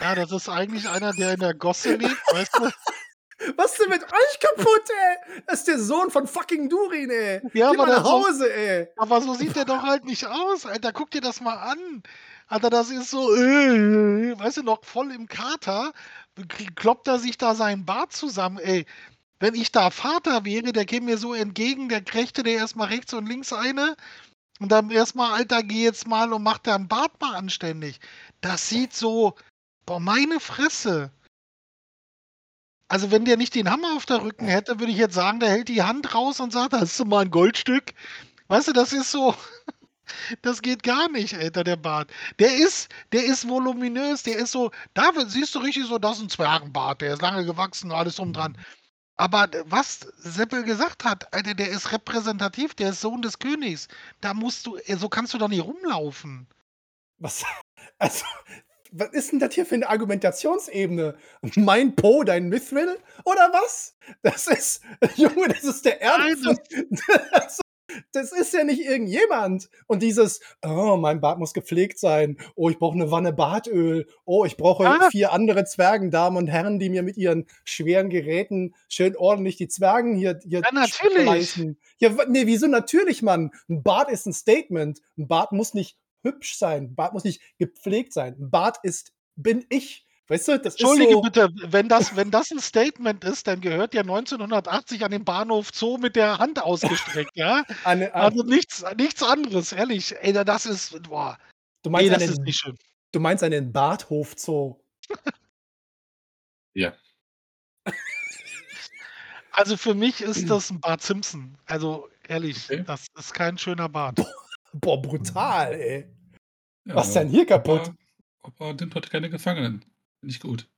[SPEAKER 4] Ja, das ist eigentlich einer, der in der Gosse lebt, weißt du?
[SPEAKER 2] Was ist denn mit euch kaputt, ey? Das ist der Sohn von fucking Durin, ey.
[SPEAKER 4] Ja,
[SPEAKER 2] Geh
[SPEAKER 4] aber
[SPEAKER 2] mal nach
[SPEAKER 4] der so
[SPEAKER 2] Hause, ey.
[SPEAKER 4] aber so sieht der doch halt nicht aus, Alter. Guck dir das mal an. Alter, das ist so, äh, weißt du, noch voll im Kater, kloppt er sich da seinen Bart zusammen, ey. Wenn ich da Vater wäre, der käme mir so entgegen, der krächtet dir erst mal rechts und links eine und dann erst mal: „Alter, geh jetzt mal und mach deinen Bart mal anständig.“ Das sieht so boah, meine Fresse. Also, wenn der nicht den Hammer auf der Rücken hätte, würde ich jetzt sagen, der hält die Hand raus und sagt: „Hast du mal 'n Goldstück?“ Weißt du, das ist so Das geht gar nicht, Alter, der Bart. Der ist der ist voluminös, der ist so da siehst du richtig so, das ist 'n Zwergenbart, der ist lange gewachsen, alles drum dran. Aber was Seppel gesagt hat, Alter, der ist repräsentativ, der ist Sohn des Königs. Da musst du äh, so kannst du doch nicht rumlaufen.
[SPEAKER 2] Was also, was ist denn das hier für 'ne Argumentationsebene? Mein Po, dein Mithril oder was? Das ist Junge, das ist der Ernst. Das ist ja nicht irgendjemand. Und dieses: „Oh, mein Bart muss gepflegt sein. Oh, ich brauche 'ne Wanne Bartöl. Oh, ich brauche
[SPEAKER 4] Ja.
[SPEAKER 2] 4 andere Zwergendamen und Herren, die mir mit ihren schweren Geräten schön ordentlich die Zwergen hier hier
[SPEAKER 4] Ja, natürlich.
[SPEAKER 2] schleifen.“ Ja, wa ne, wieso natürlich, Mann? 'N Bart ist 'n Statement. 'N Bart muss nicht hübsch sein. 'N Bart muss nicht gepflegt sein. 'N Bart ist bin ich. Weißt du, das ist
[SPEAKER 4] Entschuldige
[SPEAKER 2] so
[SPEAKER 4] bitte, wenn das wenn das 'n Statement ist, dann gehört der 1980 an den Bahnhof Zoo mit der Hand ausgestreckt, ja?
[SPEAKER 2] Eine an
[SPEAKER 4] Also, nichts nichts anderes, ehrlich. Ey, da das ist boah.
[SPEAKER 2] Du meinst
[SPEAKER 4] das ist
[SPEAKER 2] einen
[SPEAKER 4] nicht schön.
[SPEAKER 2] du meinst einen Barthof Zoo.
[SPEAKER 3] Ja.
[SPEAKER 4] Also, für mich ist das 'n Bart Simpson. Also, ehrlich,
[SPEAKER 3] Okay.
[SPEAKER 4] das ist kein schöner Bart.
[SPEAKER 2] Boah, brutal, ey.
[SPEAKER 3] Ja,
[SPEAKER 2] Was ist denn hier kaputt?
[SPEAKER 3] Opa Opa nimmt heute keine Gefangenen. Finde ich gut.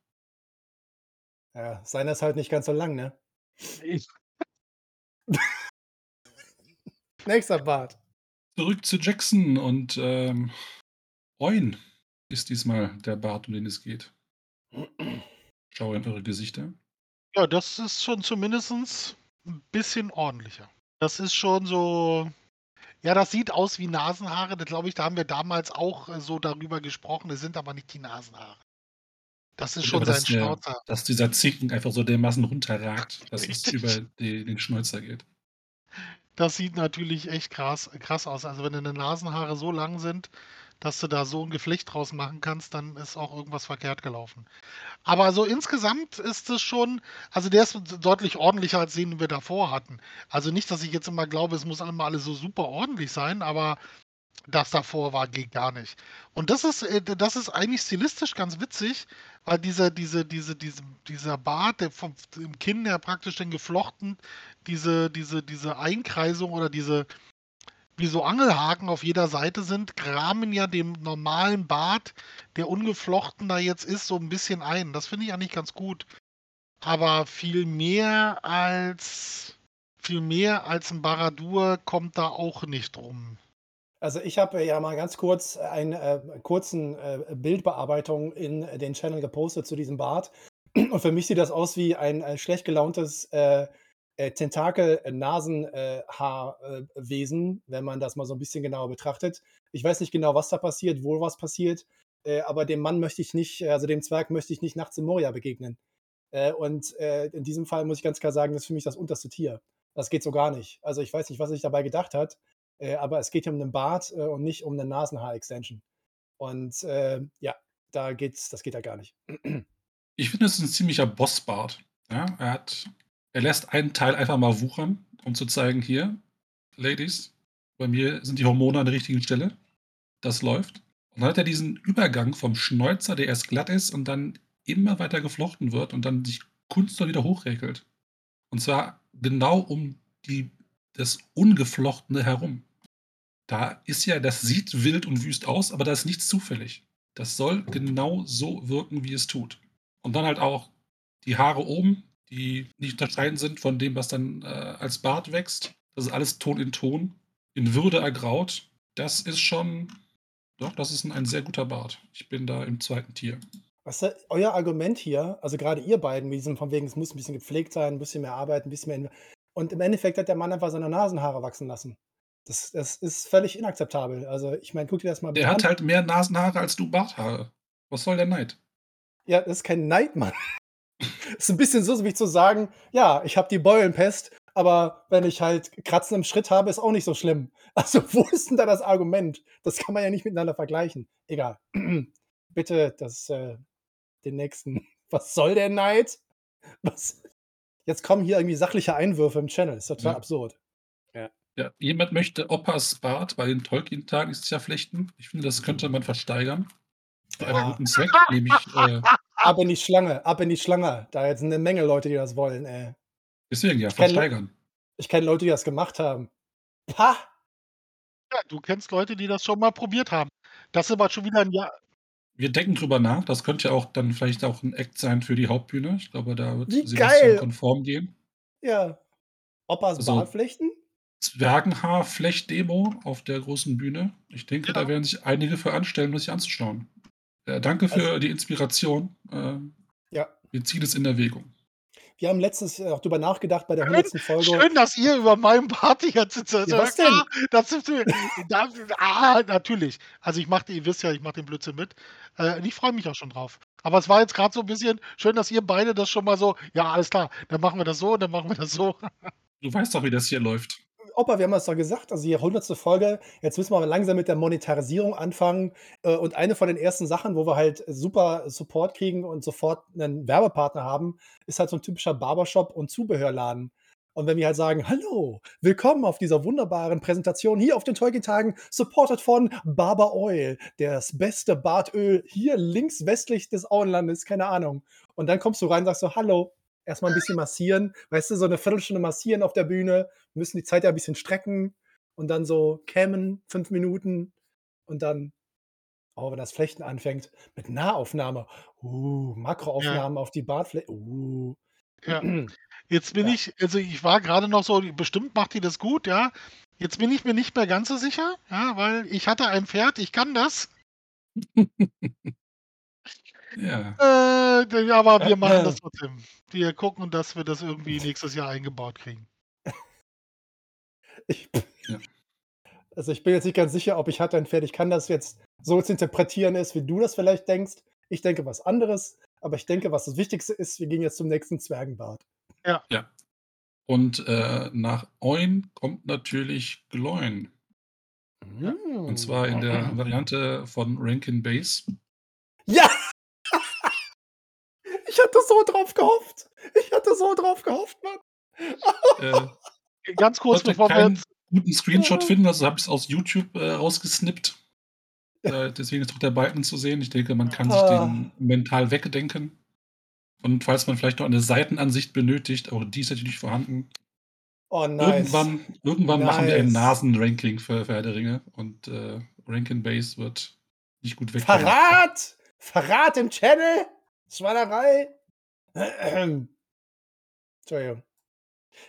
[SPEAKER 2] Ja, seiner ist halt nicht ganz so lang, ne?
[SPEAKER 4] Ich
[SPEAKER 2] Nächster Bart.
[SPEAKER 3] Zurück zu Jackson und, ähm, Oin ist diesmal der Bart, um den es geht. Schaue in eure Gesichter.
[SPEAKER 4] Ja, das ist schon zumindestens 'n bisschen ordentlicher. Das ist schon so ja, das sieht aus wie Nasenhaare. Da glaube ich, da haben wir damals auch, äh, so darüber gesprochen. Es sind aber nicht die Nasenhaare. Das ist schon sein Schnauzer.
[SPEAKER 3] dass dieser Zicken einfach so dermaßen runterragt, dass es
[SPEAKER 4] Richtig.
[SPEAKER 3] über de den Schnäuzer geht.
[SPEAKER 4] Das sieht natürlich echt krass krass aus. Also, wenn deine Nasenhaare so lang sind, dass du da so 'n Geflecht draus machen kannst, dann ist auch irgendwas verkehrt gelaufen. Aber so insgesamt ist es schon also, der ist deutlich ordentlicher als den, den wir davor hatten. Also, nicht, dass ich jetzt immer glaube, es muss immer alles so super ordentlich sein, aber das davor war geht gar nicht. Und das ist äh, das ist eigentlich stilistisch ganz witzig, weil dieser diese diese diese dieser Bart, der vom im Kinn her praktisch dann geflochten, diese diese diese Einkreisung oder diese wie so Angelhaken auf jeder Seite sind, rahmen ja dem normalen Bart, der ungeflochten da jetzt ist, so 'n bisschen ein. Das finde ich eigentlich ganz gut. Aber viel mehr als viel mehr als 'n Baradur kommt da auch nicht rum.
[SPEAKER 2] Also, ich habe ja mal ganz kurz einen, äh, kurzen, äh, Bildbearbeitung in den Channel gepostet zu diesem Bart. Und für mich sieht das aus wie ein, äh, schlecht gelauntes, äh, äh, Tentakel-Nasen äh, Haar äh, Wesen, wenn man das mal so 'n bisschen genauer betrachtet. Ich weiß nicht genau, was da passiert, wo was passiert, äh, aber dem Mann möchte ich nicht also, dem Zwerg möchte ich nicht nachts in Moria begegnen. Äh, und, äh, in diesem Fall muss ich ganz klar sagen, das ist für mich das unterste Tier. Das geht so gar nicht. Also, ich weiß nicht, was sich dabei gedacht hat, äh, aber es geht hier um 'nen Bart, äh, und nicht um 'ne Nasenhaar-Extension. Und, äh, ja, da geht's das geht da gar nicht.
[SPEAKER 3] Ich finde, das ist 'n ziemlicher Bossbart, ja? Er hat er lässt einen Teil einfach mal wuchern, um zu zeigen: „Hier, Ladies, bei mir sind die Hormone an der richtigen Stelle. Das läuft.“ Und dann hat er diesen Übergang vom Schnäuzer, der erst glatt ist und dann immer weiter geflochten wird und dann sich kunstvoll wieder hochräkelt. Und zwar genau um die das Ungeflochtene herum. Da ist ja das sieht wild und wüst aus, aber da ist nichts zufällig. Das soll genau so wirken, wie es tut. Und dann halt auch die Haare oben, die nicht unterscheiden sind von dem, was dann, äh, als Bart wächst. Das ist alles Ton in Ton, in Würde ergraut. Das ist schon doch, das ist 'n ein sehr guter Bart. Ich bin da im 2. Tier.
[SPEAKER 2] Weißt du, euer Argument hier, also, grade ihr beiden mit diesem von wegen, es muss 'n bisschen gepflegt sein, 'n bisschen mehr Arbeit, 'n bisschen mehr und im Endeffekt hat der Mann einfach seine Nasenhaare wachsen lassen. Das das ist völlig inakzeptabel. Also, ich meine, guck dir das mal
[SPEAKER 3] Der
[SPEAKER 2] bitte
[SPEAKER 3] hat
[SPEAKER 2] an.
[SPEAKER 3] halt mehr Nasenhaare als du Barthaare. Was soll der Neid?
[SPEAKER 2] Ja, das ist kein Neid, Mann. Ist 'n bisschen so, wie zu sagen: „Ja, ich habe die Beulenpest, aber wenn ich halt Kratzen im Schritt habe, ist auch nicht so schlimm.“ Also, wo ist denn da das Argument? Das kann man ja nicht miteinander vergleichen. Egal. Bitte das, äh den nächsten. Was soll der Neid? Was jetzt kommen hier irgendwie sachliche Einwürfe im Channel. Ist total
[SPEAKER 3] Ja.
[SPEAKER 2] absurd. Ja.
[SPEAKER 3] Ja, jemand möchte Opas Bart bei den Tolkien-Tagen dieses Jahr flechten. Ich finde, das könnte man versteigern. Einem
[SPEAKER 2] Ja.
[SPEAKER 3] guten Zweck, nämlich, äh
[SPEAKER 2] Ab in die Schlange, ab in die Schlange. Da jetzt 'ne Menge Leute, die das wollen, ey.
[SPEAKER 3] deswegen ja,
[SPEAKER 2] Ich kenne Leu
[SPEAKER 3] versteigern.
[SPEAKER 2] ich kenne Leute, die das gemacht haben. Pah!
[SPEAKER 4] Ja, du kennst Leute, die das schon mal probiert haben. Das ist aber schon wieder 'n Jahr
[SPEAKER 3] Wir denken drüber nach. Das könnte ja auch dann vielleicht auch 'n Act sein für die Hauptbühne. Ich glaube, da wird
[SPEAKER 2] Wie
[SPEAKER 3] Sebastian
[SPEAKER 2] geil!
[SPEAKER 3] konform gehen.
[SPEAKER 2] Ja. Opas
[SPEAKER 3] Also
[SPEAKER 2] Bart flechten?
[SPEAKER 3] Zwergenhaar-Flecht-Demo auf der großen Bühne. Ich denke, da
[SPEAKER 4] Ja.
[SPEAKER 3] werden sich einige für anstellen, das sich anzuschauen. Äh, danke
[SPEAKER 2] Also
[SPEAKER 3] für die Inspiration. Ähm,
[SPEAKER 2] Ja.
[SPEAKER 3] wir ziehen es in Erwägung.
[SPEAKER 2] Wir haben letztens auch drüber nachgedacht bei der
[SPEAKER 4] Schön
[SPEAKER 2] 100. Folge
[SPEAKER 4] schön, dass ihr über meinen Bart jetzt
[SPEAKER 2] Ja, was denn?
[SPEAKER 4] klar, das ist da ah, natürlich. Also, ich mache ihr wisst ja, ich mache den Blödsinn mit. Äh, und ich freue mich auch schon drauf. Aber es war jetzt grad so 'n bisschen schön, dass ihr beide das schon mal so: „Ja, alles klar, dann machen wir das so, dann machen wir das so.“
[SPEAKER 3] Du weißt doch, wie das hier läuft.
[SPEAKER 2] Opa, wir haben das doch gesagt, also die 100. Folge, jetzt müssen wir langsam mit der Monetarisierung anfangen. Äh, und eine von den ersten Sachen, wo wir halt super Support kriegen und sofort 'nen Werbepartner haben, ist halt so 'n typischer Barbershop und Zubehörladen. Und wenn wir halt sagen: „Hallo, willkommen auf dieser wunderbaren Präsentation hier auf den Tolkien-Tagen, supported von Barber Oil, das beste Bartöl hier links westlich des Auenlandes“, keine Ahnung. Und dann kommst du rein und sagst so: „Hallo“, erst mal 'n bisschen massieren, weißt du, so 'ne Viertelstunde massieren auf der Bühne, müssen die Zeit ja 'n bisschen strecken und dann so kämmen, 5 Minuten und dann oh, wenn das Flechten anfängt mit Nahaufnahme. Uh,
[SPEAKER 4] Ja.
[SPEAKER 2] Makroaufnahmen auf die Bartfle uh.
[SPEAKER 4] Ja. Jetzt bin
[SPEAKER 2] Ja.
[SPEAKER 4] ich also, ich war grade noch so bestimmt macht die das gut, ja. Jetzt bin ich mir nicht mehr ganz so sicher, ja, weil ich hatte ein Pferd, ich kann das.
[SPEAKER 3] Ja.
[SPEAKER 4] Äh, aber wir machen das trotzdem. Wir gucken, dass wir das irgendwie nächstes Jahr eingebaut kriegen.
[SPEAKER 2] Ich
[SPEAKER 3] Ja.
[SPEAKER 2] Also, ich bin jetzt nicht ganz sicher, ob ich hatte ein Pferd. Ich kann das jetzt so zu interpretieren ist, wie du das vielleicht denkst. Ich denke was anderes, aber ich denke, was das Wichtigste ist, wir gehen jetzt zum nächsten Zwergenbart.
[SPEAKER 4] Ja.
[SPEAKER 3] Ja. Und, äh, nach Oin kommt natürlich Gloin. Und zwar in der
[SPEAKER 2] Hm.
[SPEAKER 3] Variante von Rankin Bass.
[SPEAKER 2] Ja! Ich hatte so drauf gehofft. Ich hatte so drauf gehofft, Mann.
[SPEAKER 3] Äh,
[SPEAKER 4] Ganz kurz,
[SPEAKER 3] konnte
[SPEAKER 4] bevor wir
[SPEAKER 3] keinen
[SPEAKER 4] jetzt
[SPEAKER 3] guten Screenshot finden, also habe ich's aus YouTube, äh, rausgesnippt. Äh, deswegen ist auch der Balken zu sehen. Ich denke, man kann sich
[SPEAKER 2] Ah.
[SPEAKER 3] den mental wegdenken. Und falls man vielleicht noch eine Seitenansicht benötigt, auch die ist natürlich vorhanden.
[SPEAKER 2] Oh, nice.
[SPEAKER 3] Irgendwann irgendwann machen wir ein
[SPEAKER 2] Nice.
[SPEAKER 3] Nasenranking für Herr der Ringe und, äh, Rankin Bass wird nicht gut wegkommen.
[SPEAKER 2] Verrat! Verrat im Channel! Schweinerei! Entschuldigung.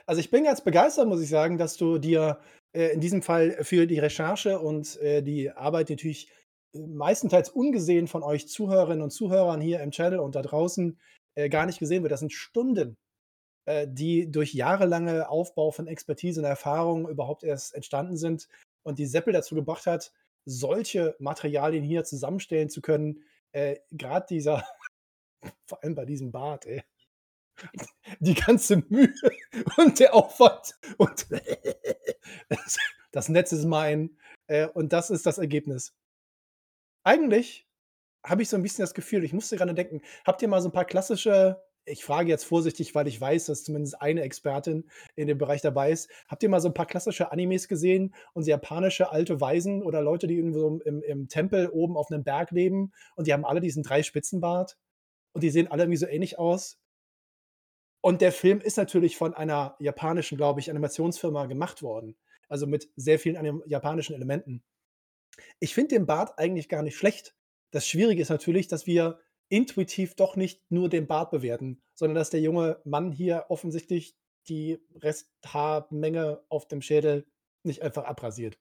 [SPEAKER 2] Also, ich bin ganz begeistert, muss ich sagen, dass du dir, äh, in diesem Fall für die Recherche und, äh, die Arbeit, die natürlich, äh, meistenteils ungesehen von euch Zuhörerinnen und Zuhörern hier im Channel und da draußen, gar nicht gesehen wird. Das sind Stunden, die durch jahrelange Aufbau von Expertise und Erfahrung überhaupt erst entstanden sind und die Seppel dazu gebracht hat, solche Materialien hier zusammenstellen zu können. Grad dieser vor allem bei diesem Bart, ey. Die ganze Mühe und der Aufwand und das Netz ist mein, äh, und das ist das Ergebnis. Eigentlich habe ich so 'n bisschen das Gefühl ich musste grade denken, habt ihr mal so 'n paar klassische ich frage jetzt vorsichtig, weil ich weiß, dass zumindest eine Expertin in dem Bereich dabei ist. Habt ihr mal so 'n paar klassische Animes gesehen und japanische alte Waisen oder Leute, die irgendwo im im Tempel oben auf 'nem Berg leben und die haben alle diesen Dreispitzenbart und die sehen alle irgendwie so ähnlich aus? Und der Film ist natürlich von einer japanischen, glaube ich, Animationsfirma gemacht worden, also mit sehr vielen japanischen Elementen. Ich finde den Bart eigentlich gar nicht schlecht. Das Schwierige ist natürlich, dass wir intuitiv doch nicht nur den Bart bewerten, sondern dass der junge Mann hier offensichtlich die Resthaarmenge auf dem Schädel nicht einfach abrasiert.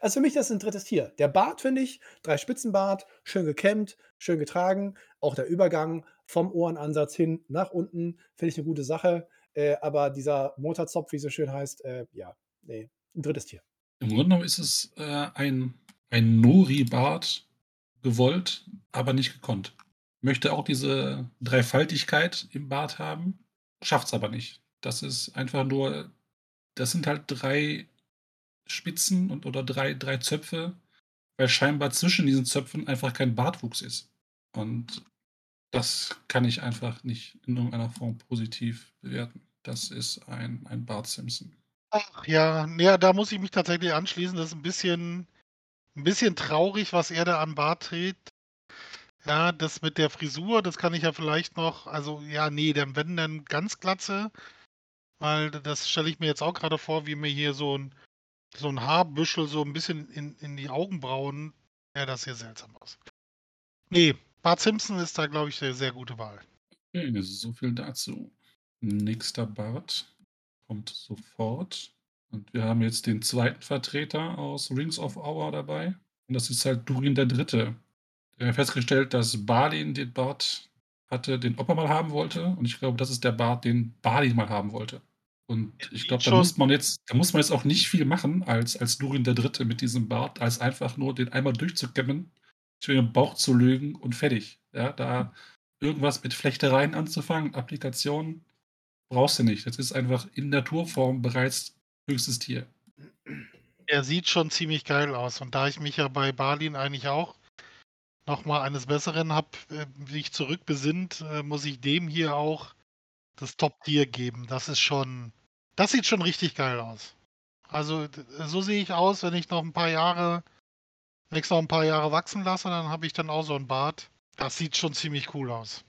[SPEAKER 2] Also, für mich das ist 'n drittes Tier. Der Bart finde ich, Dreispitzenbart, schön gekämmt, schön getragen. Auch der Übergang vom Ohrenansatz hin nach unten finde ich 'ne gute Sache. Äh, aber dieser Motorzopf, wie es so schön heißt, äh, ja, ne, 'n drittes Tier.
[SPEAKER 3] Im Grunde genommen ist es, äh, ein ein Nori-Bart gewollt, aber nicht gekonnt. Möchte auch diese Dreifaltigkeit im Bart haben, schafft's aber nicht. Das ist einfach nur das sind halt 3 Spitzen und oder 3 3 Zöpfe, weil scheinbar zwischen diesen Zöpfen einfach kein Bartwuchs ist. Und das kann ich einfach nicht in irgendeiner Form positiv bewerten. Das ist ein ein Bart Simpson.
[SPEAKER 4] Ach ja, ja, da muss ich mich tatsächlich anschließen. Das ist 'n bisschen 'n bisschen traurig, was er da an Bart trägt. Ja, das mit der Frisur, das kann ich ja vielleicht noch also, ja, ne, dann wenn, dann ganz Glatze, weil das stelle ich mir jetzt auch grade vor, wie mir hier so 'n so ein Haarbüschel so ein bisschen in, in die Augenbrauen, ja, das hier seltsam aus. Nee, Bart Simpson ist da, glaube ich, eine sehr gute Wahl.
[SPEAKER 3] Okay, so viel dazu. Nächster Bart kommt sofort. Und wir haben jetzt den zweiten Vertreter aus Rings of Hour dabei. Und das ist halt Durin der Dritte. Wir haben festgestellt, dass Balin den Bart hatte, den Opa mal haben wollte. Und ich glaube, das ist der Bart, den Balin mal haben wollte. Und ich glaube, da muss man jetzt, da muss man jetzt auch nicht viel machen als, als Durin der Dritte mit diesem Bart, als einfach nur den einmal durchzukämmen, sich den Bauch zu lügen und fertig. Ja, da irgendwas mit Flechtereien anzufangen, Applikationen, brauchst du nicht. Das ist einfach in Naturform bereits höchstes Tier.
[SPEAKER 4] Er sieht schon ziemlich geil aus. Und da ich mich ja bei Balin eigentlich auch nochmal eines Besseren habe, äh, sich zurückbesinnt, äh, muss ich dem hier auch das Top-Tier geben. Das ist schon, das sieht schon richtig geil aus. Also so sehe ich aus, wenn ich noch ein paar Jahre, wenn ich noch ein paar Jahre wachsen lasse, dann habe ich dann auch so ein Bart. Das sieht schon ziemlich cool aus.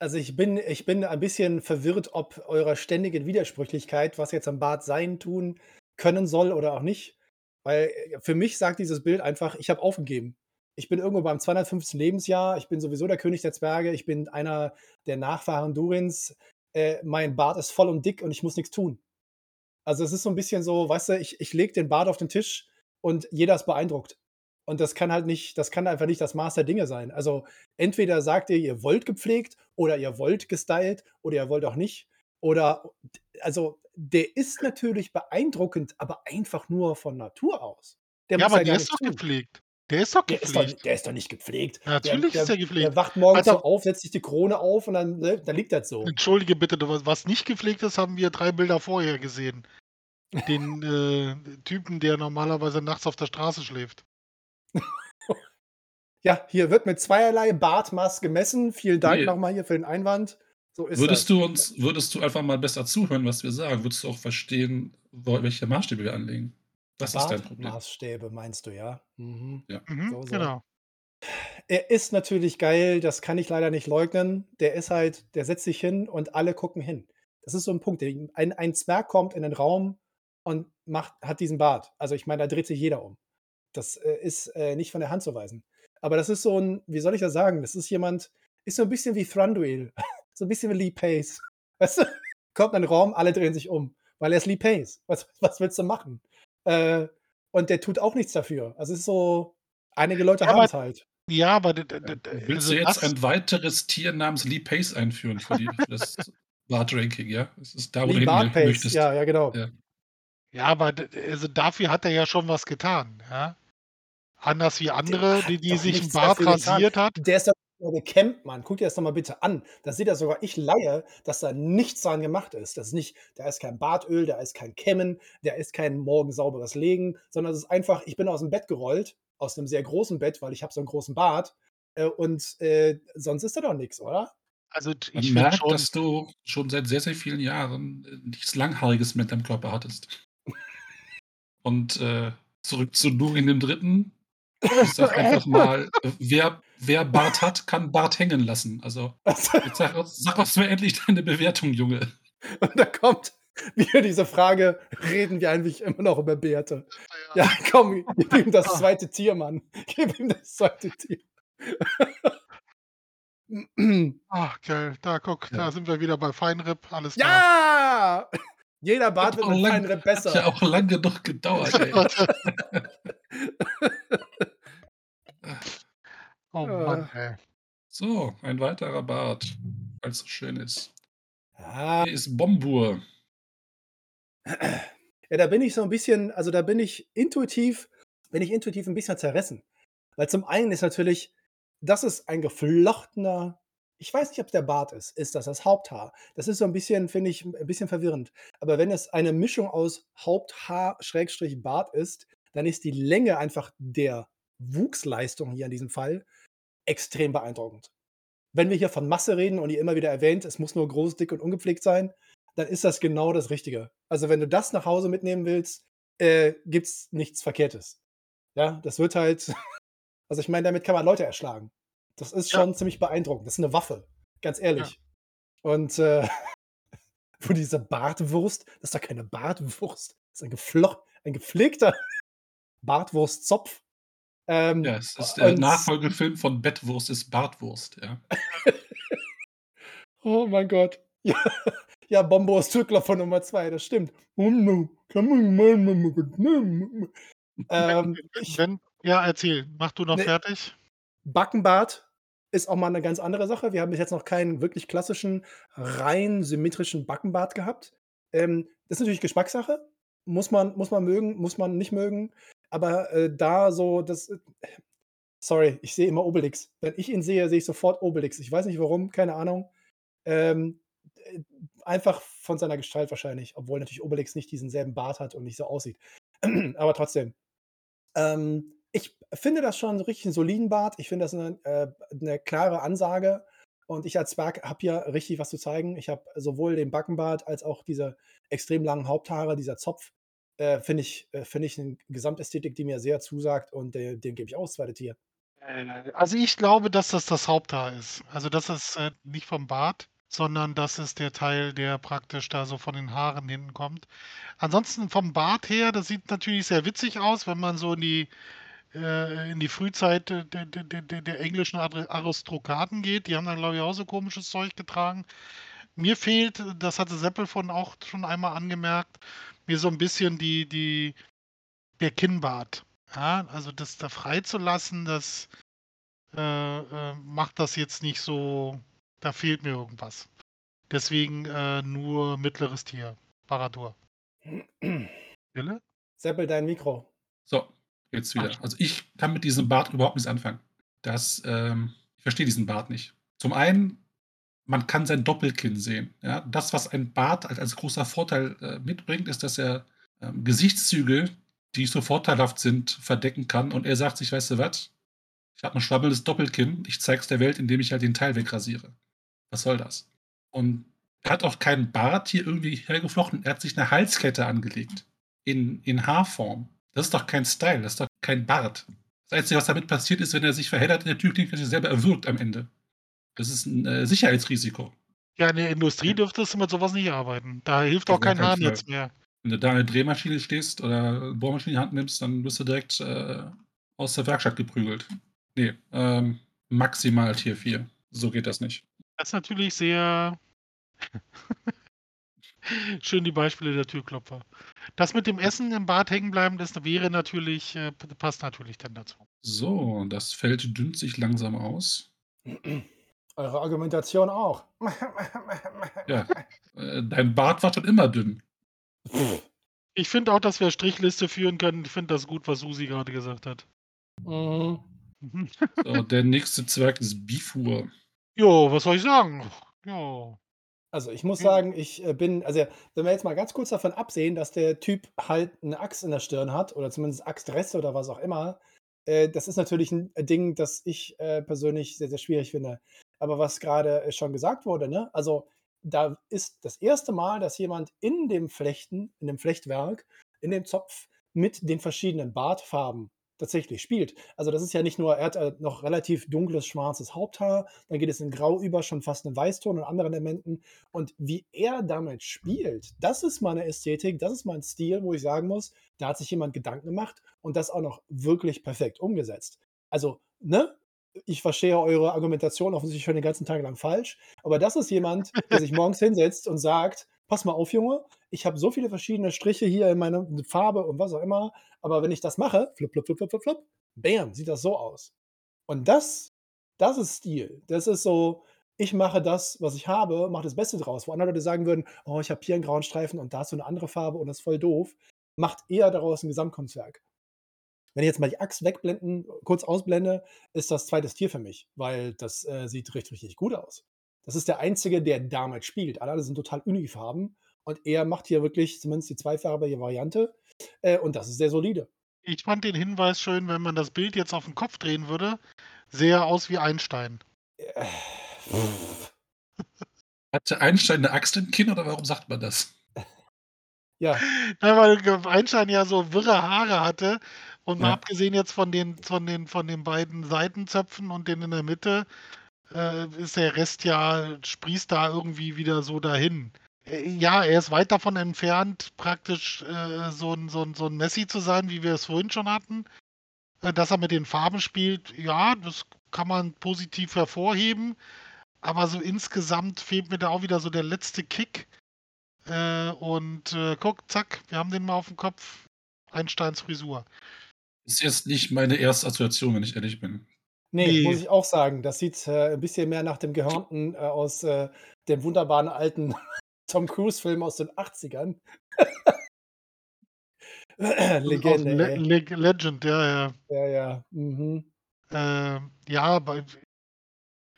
[SPEAKER 2] Also ich bin, ich bin ein bisschen verwirrt, ob eurer ständigen Widersprüchlichkeit, was jetzt am Bart sein, tun können soll oder auch nicht. Weil äh, für mich sagt dieses Bild einfach, ich habe aufgegeben. Ich bin irgendwo beim 250. Lebensjahr, ich bin sowieso der König der Zwerge, ich bin einer der Nachfahren Durins. Äh, mein Bart ist voll und dick und ich muss nichts tun. Also es ist so ein bisschen so, weißt du, ich, ich lege den Bart auf den Tisch und jeder ist beeindruckt. Und das kann halt nicht, das kann einfach nicht das Maß der Dinge sein. Also entweder sagt ihr, ihr wollt gepflegt oder ihr wollt gestylt oder ihr wollt auch nicht. Oder also der ist natürlich beeindruckend, aber einfach nur von Natur aus.
[SPEAKER 4] Der ja, aber ja der ist doch tun. gepflegt. Der ist doch gepflegt.
[SPEAKER 2] Der ist doch, der ist doch nicht gepflegt.
[SPEAKER 4] Ja, natürlich
[SPEAKER 2] der,
[SPEAKER 4] ist er gepflegt.
[SPEAKER 2] Der wacht morgens also, so auf, setzt sich die Krone auf und dann, ne, dann liegt das so.
[SPEAKER 4] Entschuldige bitte, was nicht gepflegt ist, haben wir drei Bilder vorher gesehen. Den äh, Typen, der normalerweise nachts auf der Straße schläft.
[SPEAKER 2] Ja, hier wird mit zweierlei Bartmaß gemessen. Vielen Dank Ne. nochmal hier für den Einwand. So ist
[SPEAKER 3] Würdest
[SPEAKER 2] das.
[SPEAKER 3] du uns würdest du einfach mal besser zuhören, was wir sagen? Würdest du auch verstehen, welche Maßstäbe wir anlegen? Das ist dein Problem.
[SPEAKER 2] Bartmaßstäbe meinst du, ja? Mhm.
[SPEAKER 3] Ja.
[SPEAKER 4] Mhm, So, so. genau.
[SPEAKER 2] Er ist natürlich geil, das kann ich leider nicht leugnen. Der ist halt der setzt sich hin und alle gucken hin. Das ist so ein Punkt. ein ein Zwerg kommt in den Raum und macht hat diesen Bart. Also, ich meine, da dreht sich jeder um. Das, äh, ist, äh, nicht von der Hand zu weisen. Aber das ist so ein, wie soll ich das sagen? Das ist jemand, ist so ein bisschen wie Thranduil. so ein bisschen wie Lee Pace. Weißt du? Kommt in den Raum, alle drehen sich um, weil er ist Lee Pace. Was, was willst du machen? Äh, und der tut auch nichts dafür. Also es ist so, einige Leute
[SPEAKER 4] ja,
[SPEAKER 2] haben es halt.
[SPEAKER 4] Ja, aber
[SPEAKER 3] willst also du jetzt ein weiteres Tier namens Lee Pace einführen für, die, für das Bart-Ranking, ja? Das ist da, wo Lee du hin möchtest.
[SPEAKER 2] Ja, ja, genau.
[SPEAKER 4] Ja. ja, aber also dafür hat er ja schon was getan, ja. Anders wie andere, die, die sich ein Bart rasiert hat.
[SPEAKER 2] Der ist doch gekämmt, Mann. Guck dir das doch mal bitte an. Da sieht ja sogar ich Laie, dass da nichts dran gemacht ist. Das ist nicht, da ist kein Bartöl, da ist kein Kämmen, da ist kein morgen sauberes Legen, sondern es ist einfach, ich bin aus dem Bett gerollt, aus einem sehr großen Bett, weil ich habe so einen großen Bart. Äh, und äh, sonst ist da doch nichts, oder?
[SPEAKER 3] Also ich merke, schon, dass du schon seit sehr, sehr vielen Jahren äh, nichts Langhaariges mit deinem Körper hattest. Und äh, zurück zu Nurin dem Dritten. Ich sag einfach mal, wer, wer Bart hat, kann Bart hängen lassen. Also, jetzt sag, sag uns mir endlich deine Bewertung, Junge.
[SPEAKER 2] Und da kommt wieder diese Frage: Reden wir eigentlich immer noch über Bärte? Ja, ja komm, gib ihm das zweite Tier, Mann. Gib ihm das zweite Tier.
[SPEAKER 4] Ach, geil. Da, guck, ja. da sind wir wieder bei Feinripp. Alles
[SPEAKER 2] klar. Ja! Jeder Bart wird mit Feinripp besser.
[SPEAKER 3] Hat ja auch lange genug gedauert, ey.
[SPEAKER 4] Oh Mann, ey.
[SPEAKER 3] So, ein weiterer Bart, weil es so schön ist. Ah. Hier ist Bombur.
[SPEAKER 2] Ja, da bin ich so ein bisschen, also da bin ich intuitiv, bin ich intuitiv ein bisschen zerrissen. Weil zum einen ist natürlich, das ist ein geflochtener, ich weiß nicht, ob es der Bart ist. Ist das das Haupthaar? Das ist so ein bisschen, finde ich, ein bisschen verwirrend. Aber wenn es eine Mischung aus Haupthaar-Bart ist, dann ist die Länge einfach der Wuchsleistung hier in diesem Fall extrem beeindruckend. Wenn wir hier von Masse reden und ihr immer wieder erwähnt, es muss nur groß, dick und ungepflegt sein, dann ist das genau das Richtige. Also wenn du das nach Hause mitnehmen willst, äh, gibt es nichts Verkehrtes. Ja, das wird halt, also ich meine, damit kann man Leute erschlagen. Das ist schon ja. ziemlich beeindruckend. Das ist eine Waffe, ganz ehrlich. Ja. Und äh, wo diese Bartwurst, das ist doch keine Bartwurst, das ist ein, geflocht, ein gepflegter Bartwurstzopf. Ähm,
[SPEAKER 3] Ja, es ist der Nachfolgefilm von Bettwurst ist Bartwurst, ja.
[SPEAKER 2] oh mein Gott. Ja, ja Bombo ist Türklopfer Nummer 2, das stimmt. ähm, ich,
[SPEAKER 4] Wenn, ja, erzähl. Mach du noch
[SPEAKER 2] Ne.
[SPEAKER 4] fertig.
[SPEAKER 2] Backenbart ist auch mal eine ganz andere Sache. Wir haben bis jetzt noch keinen wirklich klassischen, rein symmetrischen Backenbart gehabt. Ähm, das ist natürlich Geschmackssache. Muss man muss man mögen, muss man nicht mögen. Aber, äh, da so das äh, sorry, ich sehe immer Obelix. Wenn ich ihn sehe, sehe ich sofort Obelix. Ich weiß nicht warum, keine Ahnung. Ähm, äh, einfach von seiner Gestalt wahrscheinlich, obwohl natürlich Obelix nicht diesen selben Bart hat und nicht so aussieht. Aber trotzdem. Ähm, ich finde das schon richtig 'n soliden Bart. Ich finde das 'ne äh, 'ne klare Ansage und ich als Zwerg habe hier richtig was zu zeigen. Ich habe sowohl den Backenbart als auch diese extrem langen Haupthaare, dieser Zopf, äh, finde ich äh, finde ich 'ne Gesamtästhetik, die mir sehr zusagt und, äh, dem gebe ich auch das 2. Tier.
[SPEAKER 4] Äh, also, ich glaube, dass das das Haupthaar ist. Also, das ist, äh, nicht vom Bart, sondern das ist der Teil, der praktisch da so von den Haaren hinten kommt. Ansonsten vom Bart her, das sieht natürlich sehr witzig aus, wenn man so in die äh, in die Frühzeit der der der der englischen Ar Aristokraten geht. Die haben dann, glaube ich, auch so komisches Zeug getragen. Mir fehlt, das hatte Seppel vorhin auch schon einmal angemerkt, mir so 'n bisschen die die der Kinnbart. Ja, also, das da freizulassen, das, äh, äh, macht das jetzt nicht so da fehlt mir irgendwas. Deswegen, äh, nur mittleres Tier, Baradur. Wille?
[SPEAKER 2] Seppel, dein Mikro.
[SPEAKER 3] So, jetzt wieder. Also, ich kann mit diesem Bart überhaupt nichts anfangen. Das, ähm ich verstehe diesen Bart nicht. Zum einen, man kann sein Doppelkinn sehen, ja? Das, was ein Bart als als großer Vorteil, äh, mitbringt, ist, dass er, ähm, Gesichtszüge, die so vorteilhaft sind, verdecken kann und er sagt sich: „Weißt du was? Ich habe 'n schwammelndes Doppelkinn. Ich zeige es der Welt, indem ich halt den Teil wegrasiere.“ Was soll das? Und er hat auch keinen Bart hier irgendwie hergeflochten. Er hat sich 'ne Halskette angelegt in in Haarform. Das ist doch kein Style, das ist doch kein Bart. Das Einzige, was damit passiert, ist, wenn er sich verheddert der Türklinke und sich selber erwürgt am Ende. Das ist 'n, äh, Sicherheitsrisiko.
[SPEAKER 4] Ja, in der Industrie dürftest du mit so was nicht arbeiten. Da hilft auch kein Haarnetz
[SPEAKER 3] Fall.
[SPEAKER 4] mehr.
[SPEAKER 3] Wenn du da der Drehmaschine stehst oder Bohrmaschine in die Hand nimmst, dann wirst du direkt, äh, aus der Werkstatt geprügelt. Ne, ähm, maximal Tier 4. So geht das nicht.
[SPEAKER 4] Das ist natürlich sehr schön die Beispiele der Türklopfer. Das mit dem Essen im Bart hängen bleiben, das wäre natürlich äh, passt natürlich dann dazu.
[SPEAKER 3] So, das Feld dünnt sich langsam aus.
[SPEAKER 2] Eure Argumentation auch.
[SPEAKER 3] Ja, äh, dein Bart war schon immer dünn.
[SPEAKER 4] Ich finde auch, dass wir Strichliste führen können. Ich finde das gut, was Susi gerade gesagt hat.
[SPEAKER 2] Mhm.
[SPEAKER 3] So, der nächste Zwerg ist Bifur.
[SPEAKER 4] Jo, was soll ich sagen? Ja.
[SPEAKER 2] Also, ich muss sagen, ich, äh, bin also, wenn wir jetzt mal ganz kurz davon absehen, dass der Typ halt 'ne Axt in der Stirn hat oder zumindest Axtreste oder was auch immer, äh, das ist natürlich 'n Ding, das ich, äh, persönlich sehr, sehr schwierig finde. Aber was grade, äh, schon gesagt wurde, ne, also, da ist das erste Mal, dass jemand in dem Flechten in dem Flechtwerk, in dem Zopf mit den verschiedenen Bartfarben tatsächlich spielt. Also, das ist ja nicht nur er hat, äh, noch relativ dunkles schwarzes Haupthaar, dann geht es in Grau über, schon fast 'nen Weißton und anderen Elementen. Und wie er damit spielt, das ist meine Ästhetik, das ist mein Stil, wo ich sagen muss, da hat sich jemand Gedanken gemacht und das auch noch wirklich perfekt umgesetzt. Also, ne, ich verstehe eure Argumentation offensichtlich schon den ganzen Tag lang falsch, aber das ist jemand, der sich morgens hinsetzt und sagt: „Pass mal auf, Junge, ich habe so viele verschiedene Striche hier in meiner Farbe und was auch immer, aber wenn ich das mache, flup, flup, flup, flup, flup, flup, bam, sieht das so aus.“ Und das das ist Stil. Das ist so, ich mache das, was ich habe, mache das Beste draus. Wo andere Leute sagen würden: „Oh, ich habe hier 'n grauen Streifen und da hast du 'ne andere Farbe und das ist voll doof.“ Macht eher daraus 'n Gesamtkunstwerk. Wenn ich jetzt mal die Axt wegblenden kurz ausblende, ist das 2. Tier für mich, weil das, äh, sieht richtig, richtig gut aus. Das ist der Einzige, der damit spielt. Alle anderen sind total Unifarben und er macht hier wirklich zumindest die zweifarbige Variante, äh, und das ist sehr solide.
[SPEAKER 4] Ich fand den Hinweis schön, wenn man das Bild jetzt auf 'n Kopf drehen würde, sähe er aus wie Einstein.
[SPEAKER 2] Äh,
[SPEAKER 3] Hatte Einstein 'ne Axt im Kinn oder warum sagt man das?
[SPEAKER 2] Ja.
[SPEAKER 4] Ja, weil Einstein ja so wirre Haare hatte und mal
[SPEAKER 3] Ja.
[SPEAKER 4] abgesehen jetzt von den von den von den beiden Seitenzöpfen und den in der Mitte, äh, ist der Rest ja sprießt da irgendwie wieder so dahin. Äh, ja, er ist weit davon entfernt, praktisch äh, so, ein, so, ein, so ein Messi zu sein, wie wir es vorhin schon hatten. Äh, dass er mit den Farben spielt, ja, das kann man positiv hervorheben. Aber so insgesamt fehlt mir da auch wieder so der letzte Kick. Äh, und äh, guck, zack, wir haben den mal auf dem Kopf. Einsteins Frisur.
[SPEAKER 3] Ist jetzt nicht meine erste Assoziation, wenn ich ehrlich bin.
[SPEAKER 2] Nee,
[SPEAKER 4] Nee.
[SPEAKER 2] muss ich auch sagen. Das sieht äh, ein bisschen mehr nach dem Gehörnten äh, aus äh, dem wunderbaren alten Tom Cruise-Film aus den 80ern. Legende,
[SPEAKER 4] Le. Le Legend, ja, ja.
[SPEAKER 2] Ja, ja. Mhm.
[SPEAKER 4] Ähm, ja, bei,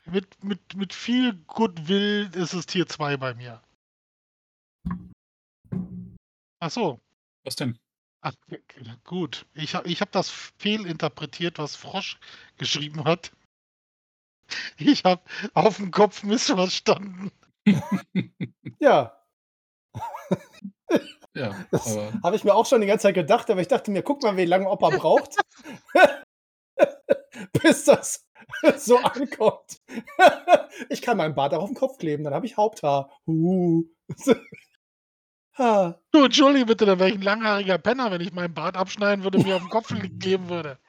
[SPEAKER 4] mit, mit, mit viel Goodwill ist es Tier 2 bei mir. Ach so.
[SPEAKER 3] Was denn?
[SPEAKER 4] Ach, gut. Ich habe ich hab das fehlinterpretiert, was Frosch geschrieben hat. Ich habe auf dem Kopf missverstanden.
[SPEAKER 2] Ja,
[SPEAKER 3] Ja,
[SPEAKER 2] das habe ich mir auch schon die ganze Zeit gedacht, aber ich dachte mir, guck mal, wie lange Opa braucht, bis das so ankommt. ich kann meinen Bart auch auf den Kopf kleben, dann habe ich Haupthaar. Uh. Ha.
[SPEAKER 4] Du, entschuldige bitte, da wäre ich ein langhaariger Penner, wenn ich meinen Bart abschneiden würde und mir auf den Kopf kleben würde.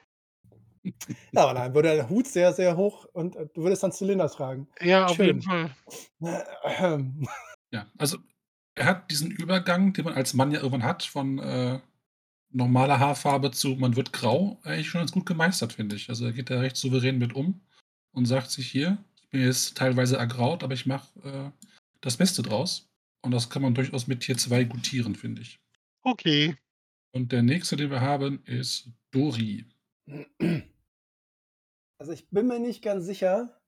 [SPEAKER 2] Ja, aber dann würde der Hut sehr, sehr hoch und äh, du würdest dann Zylinder tragen.
[SPEAKER 4] Ja, auf
[SPEAKER 2] Schön.
[SPEAKER 4] jeden Fall.
[SPEAKER 3] Ja, also er hat diesen Übergang, den man als Mann ja irgendwann hat, von äh, normaler Haarfarbe zu man wird grau, eigentlich schon ganz gut gemeistert, finde ich. Also er geht da recht souverän mit um und sagt sich hier, ich bin jetzt teilweise ergraut, aber ich mache äh, das Beste draus. Und das kann man durchaus mit Tier 2 gutieren, finde ich.
[SPEAKER 4] Okay.
[SPEAKER 3] Und der nächste, den wir haben, ist Dori.
[SPEAKER 2] Also ich bin mir nicht ganz sicher.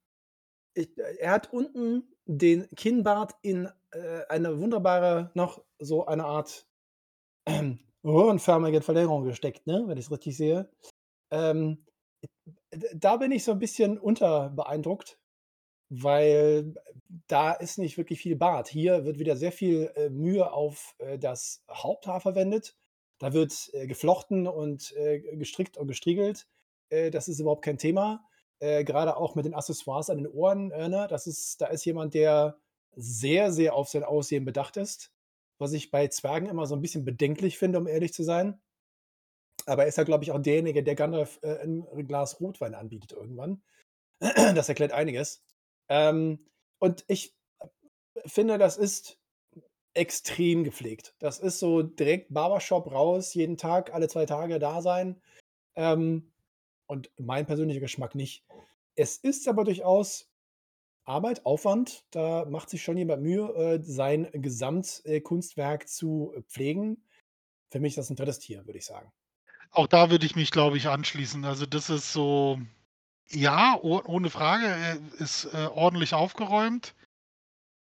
[SPEAKER 2] Ich, äh, er hat unten den Kinnbart in äh, eine wunderbare, noch so eine Art ähm, röhrenförmige Verlängerung gesteckt, ne? wenn ich es richtig sehe. Ähm, da bin ich so ein bisschen unterbeeindruckt, weil da ist nicht wirklich viel Bart. Hier wird wieder sehr viel äh, Mühe auf äh, das Haupthaar verwendet. Da wird äh, geflochten und äh, gestrickt und gestriegelt. Äh, das ist überhaupt kein Thema. Äh, Gerade auch mit den Accessoires an den Ohren. Ne? das ist, da ist jemand, der sehr, sehr auf sein Aussehen bedacht ist. Was ich bei Zwergen immer so ein bisschen bedenklich finde, um ehrlich zu sein. Aber er ist ja, glaube ich, auch derjenige, der Gandalf ein Glas Rotwein anbietet irgendwann. Das erklärt einiges. Ähm, und ich finde, das ist extrem gepflegt. Das ist so direkt Barbershop raus, jeden Tag, alle zwei Tage da sein. Ähm, und mein persönlicher Geschmack nicht. Es ist aber durchaus Arbeit, Aufwand. Da macht sich schon jemand Mühe, äh, sein Gesamtkunstwerk zu pflegen. Für mich ist das ein drittes Tier, würde ich sagen.
[SPEAKER 4] Auch da würde ich mich, glaube ich, anschließen. Also das ist so, ja, oh, ohne Frage, er ist äh, ordentlich aufgeräumt.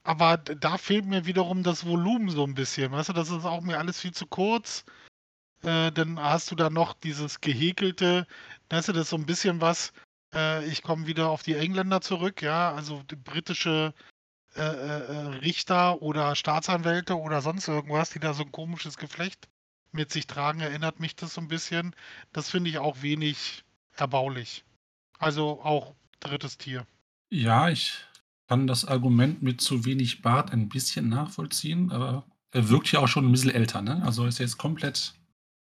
[SPEAKER 4] Aber da fehlt mir wiederum das Volumen so ein bisschen. Weißt du, das ist auch mir alles viel zu kurz. Äh, dann hast du da noch dieses gehäkelte, weißt du, das ist so ein bisschen was. Äh, ich komme wieder auf die Engländer zurück, ja, also britische äh, äh, äh, Richter oder Staatsanwälte oder sonst irgendwas, die da so ein komisches Geflecht mit sich tragen, erinnert mich das so ein bisschen. Das finde ich auch wenig erbaulich. Also auch drittes Tier.
[SPEAKER 3] Ja, ich kann das Argument mit zu wenig Bart ein bisschen nachvollziehen, aber er wirkt ja auch schon ein bisschen älter, ne? Also ist jetzt komplett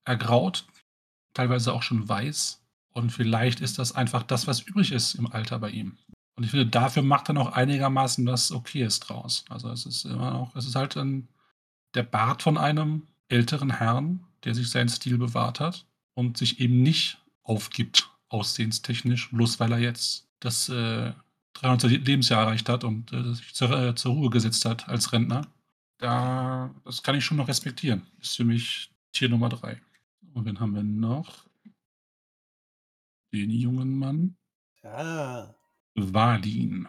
[SPEAKER 3] ergraut, teilweise auch schon weiß. Und vielleicht ist das einfach das, was übrig ist im Alter bei ihm. Und ich finde, dafür macht er noch einigermaßen was Okayes draus. Also es ist immer noch, es ist halt ein, der Bart von einem älteren Herrn, der sich seinen Stil bewahrt hat und sich eben nicht aufgibt, aussehenstechnisch, bloß weil er jetzt das äh, 300. Lebensjahr erreicht hat und äh, sich zur, äh, zur Ruhe gesetzt hat als Rentner. Da, das kann ich schon noch respektieren. Ist für mich Tier Nummer drei. Und wen haben wir noch? Den jungen Mann.
[SPEAKER 2] Ja,
[SPEAKER 3] Valin.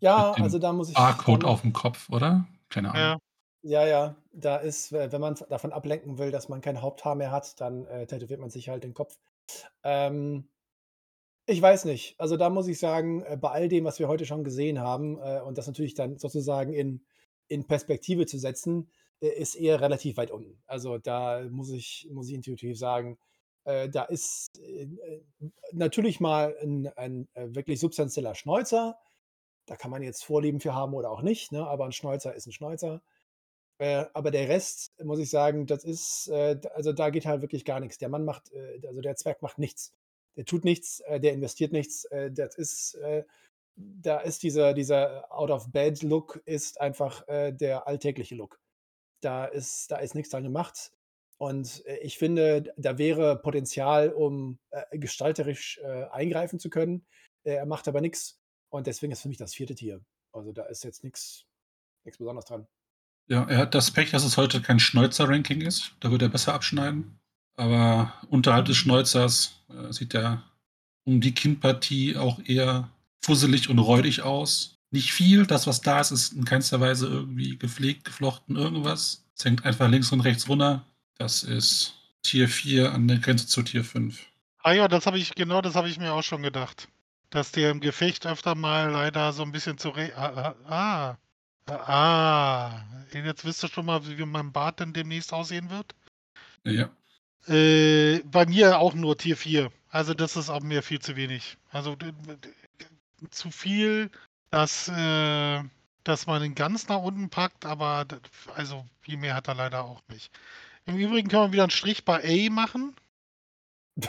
[SPEAKER 2] ja
[SPEAKER 3] Mit dem
[SPEAKER 2] also da muss ich.
[SPEAKER 3] Barcode
[SPEAKER 2] da,
[SPEAKER 3] auf dem Kopf, oder? Keine Ahnung.
[SPEAKER 4] Ja,
[SPEAKER 2] Ja, ja, da ist, wenn man davon ablenken will, dass man kein Haupthaar mehr hat, dann äh, tätowiert man sich halt den Kopf. Ähm, ich weiß nicht. Also da muss ich sagen, äh, bei all dem, was wir heute schon gesehen haben, äh, und das natürlich dann sozusagen in, in Perspektive zu setzen, äh, ist eher relativ weit unten. Also da muss ich, muss ich intuitiv sagen, da ist natürlich mal ein, ein wirklich substanzieller Schnäuzer. Da kann man jetzt Vorlieben für haben oder auch nicht, ne? aber ein Schnäuzer ist ein Schnäuzer. Äh, aber der Rest, muss ich sagen, das ist, äh, also da geht halt wirklich gar nichts. Der Mann macht, äh, also der Zwerg macht nichts. Der tut nichts, äh, der investiert nichts. Äh, das ist, äh, da ist dieser, dieser Out-of-Bed-Look ist einfach äh, der alltägliche Look. Da ist, da ist nichts dran gemacht. Und äh, ich finde, da wäre Potenzial, um gestalterisch eingreifen zu können. Er macht aber nichts. Und deswegen ist für mich das vierte Tier. Also da ist jetzt nichts Besonderes dran.
[SPEAKER 3] Ja, er hat das Pech, dass es heute kein Schnäuzer-Ranking ist. Da würde er besser abschneiden. Aber unterhalb des Schnäuzers äh, sieht er um die Kinnpartie auch eher fusselig und räudig aus. Nicht viel, das, was da ist, ist in keinster Weise irgendwie gepflegt, geflochten, irgendwas. Es hängt einfach links und rechts runter. Das ist Tier 4 an der Grenze zu Tier 5.
[SPEAKER 4] Ah ja, das habe ich, genau das habe ich mir auch schon gedacht. Dass der im Gefecht öfter mal leider so ein bisschen zu. Re ah, ah, ah, ah. Jetzt wisst ihr schon mal, wie mein Bart denn demnächst aussehen wird?
[SPEAKER 3] Ja.
[SPEAKER 4] Äh, bei mir auch nur Tier 4. Also das ist auch mir viel zu wenig. Also zu viel, dass, äh, dass man ihn ganz nach unten packt, aber also viel mehr hat er leider auch nicht. Im Übrigen können wir wieder einen Strich bei A machen.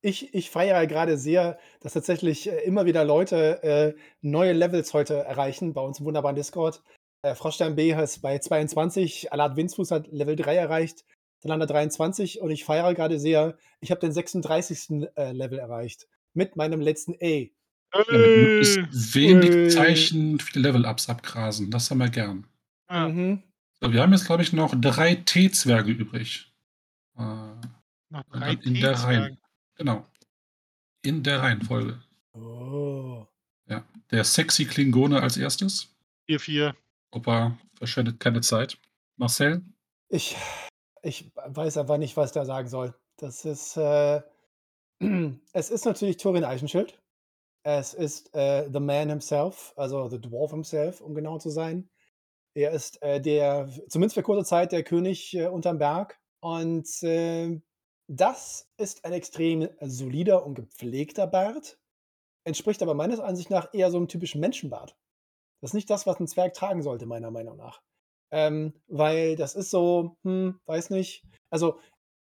[SPEAKER 2] Ich, ich feiere gerade sehr, dass tatsächlich äh, immer wieder Leute äh, neue Levels heute erreichen bei uns im wunderbaren Discord. Äh, Froschstein B ist bei 22, Alat Winzfuß hat Level 3 erreicht, Salanda 23 und ich feiere gerade sehr, ich habe den 36. Äh, Level erreicht mit meinem letzten A.
[SPEAKER 3] Ja, mit wenig Zeichen viele Level-Ups abgrasen. Das haben wir gern.
[SPEAKER 2] Ja. Mhm.
[SPEAKER 3] So, wir haben jetzt, glaube ich, noch drei T-Zwerge übrig.
[SPEAKER 4] Äh, noch drei
[SPEAKER 3] in der Reihen. Genau. In der Reihenfolge.
[SPEAKER 2] Oh.
[SPEAKER 3] Ja. Der sexy Klingone als erstes.
[SPEAKER 4] 4-4.
[SPEAKER 3] Opa verschwendet keine Zeit. Marcel?
[SPEAKER 2] Ich, ich weiß einfach nicht, was da sagen soll. Das ist, äh, es ist natürlich Turin Eichenschild. Es ist äh, The Man himself, also The Dwarf himself, um genau zu sein. Er ist äh, der, zumindest für kurze Zeit, der König äh, unterm Berg. Und äh, das ist ein extrem solider und gepflegter Bart. Entspricht aber meines Ansichts nach eher so einem typischen Menschenbart. Das ist nicht das, was ein Zwerg tragen sollte, meiner Meinung nach. Ähm, weil das ist so, hm, weiß nicht. Also,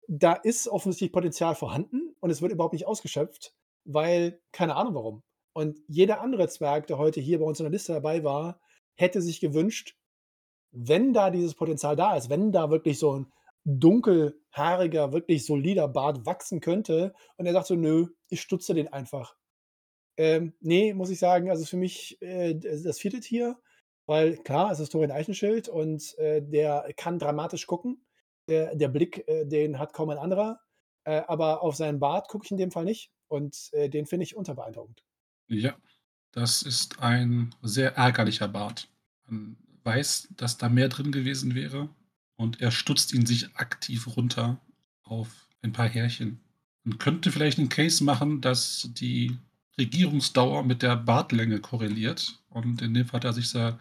[SPEAKER 2] da ist offensichtlich Potenzial vorhanden und es wird überhaupt nicht ausgeschöpft, weil, keine Ahnung warum. Und jeder andere Zwerg, der heute hier bei uns in der Liste dabei war, hätte sich gewünscht, wenn da dieses Potenzial da ist, wenn da wirklich so ein dunkelhaariger, wirklich solider Bart wachsen könnte und er sagt so: „Nö, ich stutze den einfach.“ Ähm, ne, muss ich sagen, also für mich, äh, das vierte Tier, weil klar, es ist Thorin Eichenschild und, äh, der kann dramatisch gucken. Der der Blick, äh, den hat kaum ein anderer, äh, aber auf seinen Bart gucke ich in dem Fall nicht und, äh, den finde ich unterbeeindruckend.
[SPEAKER 3] Ja, das ist ein sehr ärgerlicher Bart. Man weiß, dass da mehr drin gewesen wäre und er stutzt ihn sich aktiv runter auf ein paar Härchen. Man könnte vielleicht einen Case machen, dass die Regierungsdauer mit der Bartlänge korreliert und in dem Fall hat er sich seinen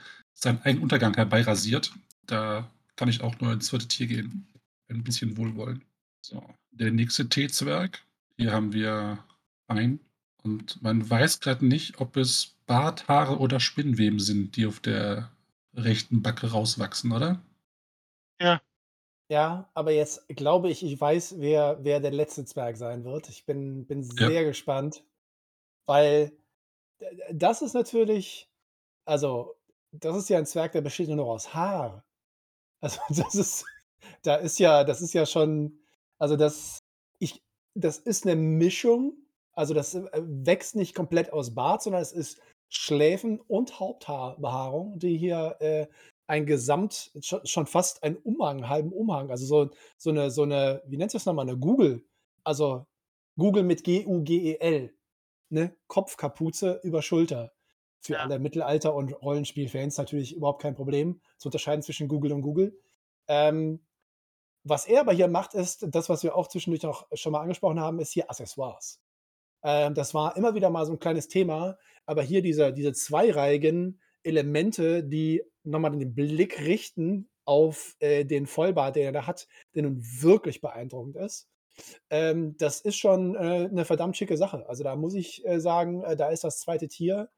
[SPEAKER 3] eigenen Untergang herbeirasiert. Da kann ich auch nur ins zweite Tier gehen. Ein bisschen Wohlwollen. So, der nächste T-Zwerg. Hier haben wir ein und man weiß gerade nicht, ob es Barthaare oder Spinnweben sind, die auf der rechten Backe rauswachsen, oder?
[SPEAKER 4] Ja.
[SPEAKER 2] Ja, aber jetzt glaube ich, ich weiß, wer, wer der letzte Zwerg sein wird. Ich bin, bin
[SPEAKER 3] Ja.
[SPEAKER 2] sehr gespannt, weil das ist natürlich, also, das ist ja ein Zwerg, der besteht nur noch aus Haar. Also, das ist, da ist ja, das ist ja schon, also das, ich, das ist eine Mischung. Also, das äh, wächst nicht komplett aus Bart, sondern es ist Schläfen und Haupthaarbehaarung, die hier äh, ein Gesamt, schon, fast ein Umhang, halben Umhang, also so, so, eine, so eine, wie nennt sich das nochmal, eine Google, also Google mit G-U-G-E-L, ne? Kopfkapuze über Schulter. Für
[SPEAKER 4] Ja.
[SPEAKER 2] alle Mittelalter- und Rollenspielfans natürlich überhaupt kein Problem zu unterscheiden zwischen Google und Google. Ähm, was er aber hier macht, ist, das, was wir auch zwischendurch auch schon mal angesprochen haben, ist hier Accessoires. Ähm, das war immer wieder mal so ein kleines Thema, aber hier diese, diese zweireihigen Elemente, die nochmal den Blick richten auf äh, den Vollbart, den er da hat, der nun wirklich beeindruckend ist. Ähm, das ist schon äh, eine verdammt schicke Sache. Also da muss ich äh, sagen, äh, da ist das zweite Tier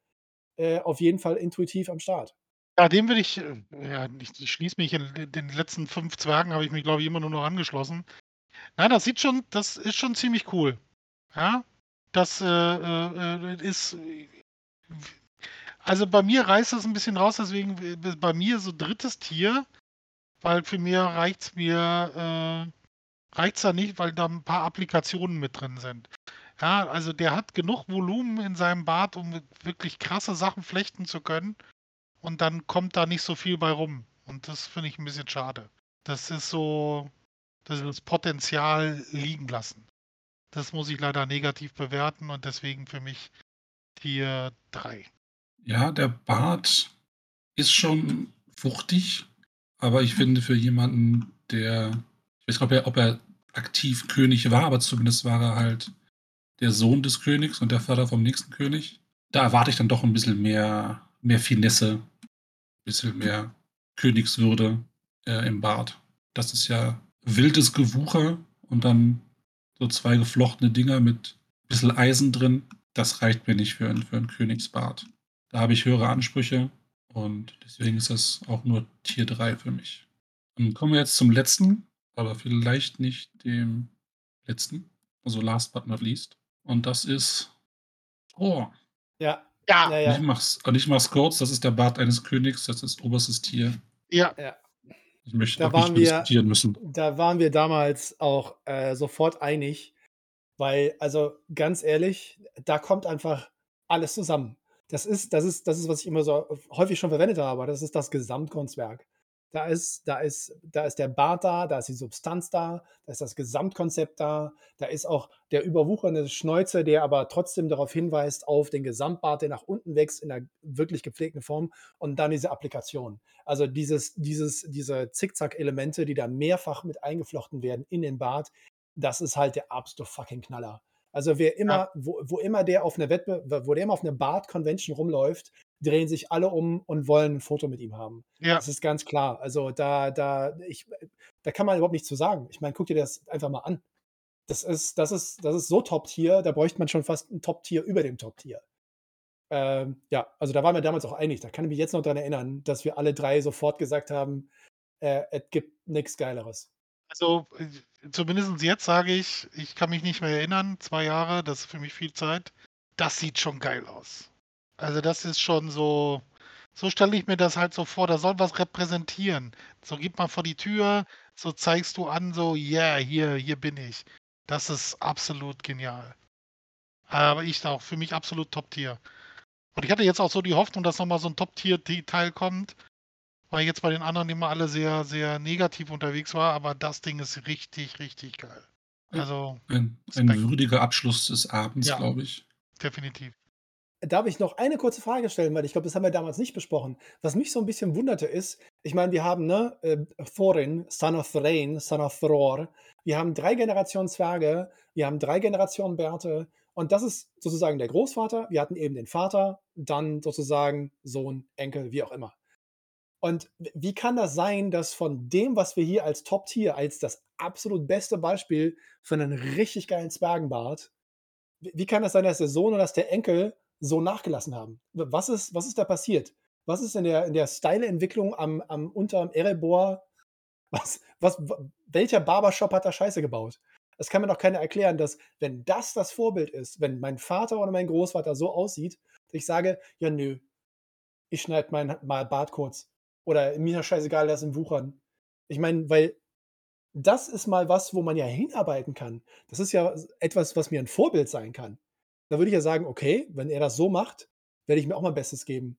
[SPEAKER 2] äh, auf jeden Fall intuitiv am Start.
[SPEAKER 4] Ja, dem würde ich, äh, ja, ich, schließe mich in den letzten fünf Zwergen, habe ich mich, glaube ich, immer nur noch angeschlossen. Nein, das sieht schon, das ist schon ziemlich cool. Ja, das äh, ist. Also bei mir reißt das ein bisschen raus, deswegen bei mir so drittes Tier, weil für mir reicht es mir, reicht da nicht, weil da ein paar Applikationen mit drin sind. Ja, also der hat genug Volumen in seinem Bart, um wirklich krasse Sachen flechten zu können. Und dann kommt da nicht so viel bei rum. Und das finde ich ein bisschen schade. Das ist so, das ist das Potenzial liegen lassen. Das muss ich leider negativ bewerten und deswegen für mich Tier 3.
[SPEAKER 3] Ja, der Bart ist schon wuchtig, aber ich finde für jemanden, der, ich weiß nicht, ob er aktiv König war, aber zumindest war er halt der Sohn des Königs und der Vater vom nächsten König. Da erwarte ich dann doch ein bisschen mehr, mehr Finesse, ein bisschen mehr Königswürde äh, im Bart. Das ist ja wildes Gewucher und dann so zwei geflochtene Dinger mit ein bisschen Eisen drin. Das reicht mir nicht für, für einen Königsbart. Da habe ich höhere Ansprüche und deswegen ist das auch nur Tier 3 für mich. Dann kommen wir jetzt zum letzten, aber vielleicht nicht dem letzten, also last but not least. Und das ist Oh.
[SPEAKER 2] Ja.
[SPEAKER 4] Ja.
[SPEAKER 2] ja, ja.
[SPEAKER 3] Ich mach's, und ich mach's kurz, das ist der Bart eines Königs, das ist oberstes Tier.
[SPEAKER 4] Ja.
[SPEAKER 2] ja.
[SPEAKER 3] Ich möchte
[SPEAKER 2] Da
[SPEAKER 3] nicht
[SPEAKER 2] waren
[SPEAKER 3] mehr
[SPEAKER 2] wir-
[SPEAKER 3] diskutieren müssen.
[SPEAKER 2] Da waren wir damals auch äh, sofort einig, weil, also ganz ehrlich, da kommt einfach alles zusammen. Das ist, das ist, das ist, was ich immer so häufig schon verwendet habe. Das ist das Gesamtkunstwerk. Da ist, da ist, da ist der Bart da, da ist die Substanz da, da ist das Gesamtkonzept da, da ist auch der überwuchernde Schnäuzer, der aber trotzdem darauf hinweist, auf den Gesamtbart, der nach unten wächst in einer wirklich gepflegten Form und dann diese Applikation. Also dieses, dieses, diese Zickzack-Elemente, die da mehrfach mit eingeflochten werden in den Bart, das ist halt der absolute fucking Knaller. Also wer immer, wo, wo immer der auf einer Wettbe wo der immer auf einer Bart-Convention rumläuft, drehen sich alle um und wollen ein Foto mit ihm haben.
[SPEAKER 4] Ja.
[SPEAKER 2] Das ist ganz klar. Also da, da, ich, da kann man überhaupt nichts zu sagen. Ich meine, guck dir das einfach mal an. Das ist, das ist, das ist so Top-Tier, da bräuchte man schon fast ein Top-Tier über dem Top-Tier. Ähm, ja, also da waren wir damals auch einig. Da kann ich mich jetzt noch daran erinnern, dass wir alle drei sofort gesagt haben, äh, es gibt nichts Geileres.
[SPEAKER 4] Also äh, zumindest jetzt sage ich, ich kann mich nicht mehr erinnern, zwei Jahre, das ist für mich viel Zeit. Das sieht schon geil aus. Also das ist schon so, so stelle ich mir das halt so vor, da soll was repräsentieren. So gib mal vor die Tür, so zeigst du an, so, yeah, hier, hier bin ich. Das ist absolut genial. Aber ich auch, für mich absolut Top-Tier. Und ich hatte jetzt auch so die Hoffnung, dass nochmal so ein Top-Tier-Teil kommt, weil jetzt bei den anderen immer alle sehr, sehr negativ unterwegs war, aber das Ding ist richtig, richtig geil. Also,
[SPEAKER 3] Ein, ein würdiger Abschluss des Abends,
[SPEAKER 4] Ja.
[SPEAKER 3] glaube ich.
[SPEAKER 4] definitiv.
[SPEAKER 2] Darf ich noch eine kurze Frage stellen, weil ich glaube, das haben wir damals nicht besprochen. Was mich so ein bisschen wunderte ist, ich meine, wir haben ne, äh, Thorin, Son of Thrain, Son of Thror. Wir haben drei Generationen Zwerge, wir haben drei Generationen Bärte und das ist sozusagen der Großvater. Wir hatten eben den Vater, dann sozusagen Sohn, Enkel, wie auch immer. Und wie kann das sein, dass von dem, was wir hier als Top-Tier, als das absolut beste Beispiel für einen richtig geilen Zwergenbart, wie kann das sein, dass der Sohn und dass der Enkel so nachgelassen haben? Was ist, was ist da passiert? Was ist in der, in der Style-Entwicklung am, am unterm Erebor? Was, was, welcher Barbershop hat da Scheiße gebaut? Das kann mir doch keiner erklären, dass, wenn das das Vorbild ist, wenn mein Vater oder mein Großvater so aussieht, dass ich sage, ja, nö, ich schneide mein Bart kurz. Oder mir ist scheißegal, lass ihn wuchern. Ich meine, weil das ist mal was, wo man ja hinarbeiten kann. Das ist ja etwas, was mir ein Vorbild sein kann. Da würde ich ja sagen, okay, wenn er das so macht, werde ich mir auch mein Bestes geben.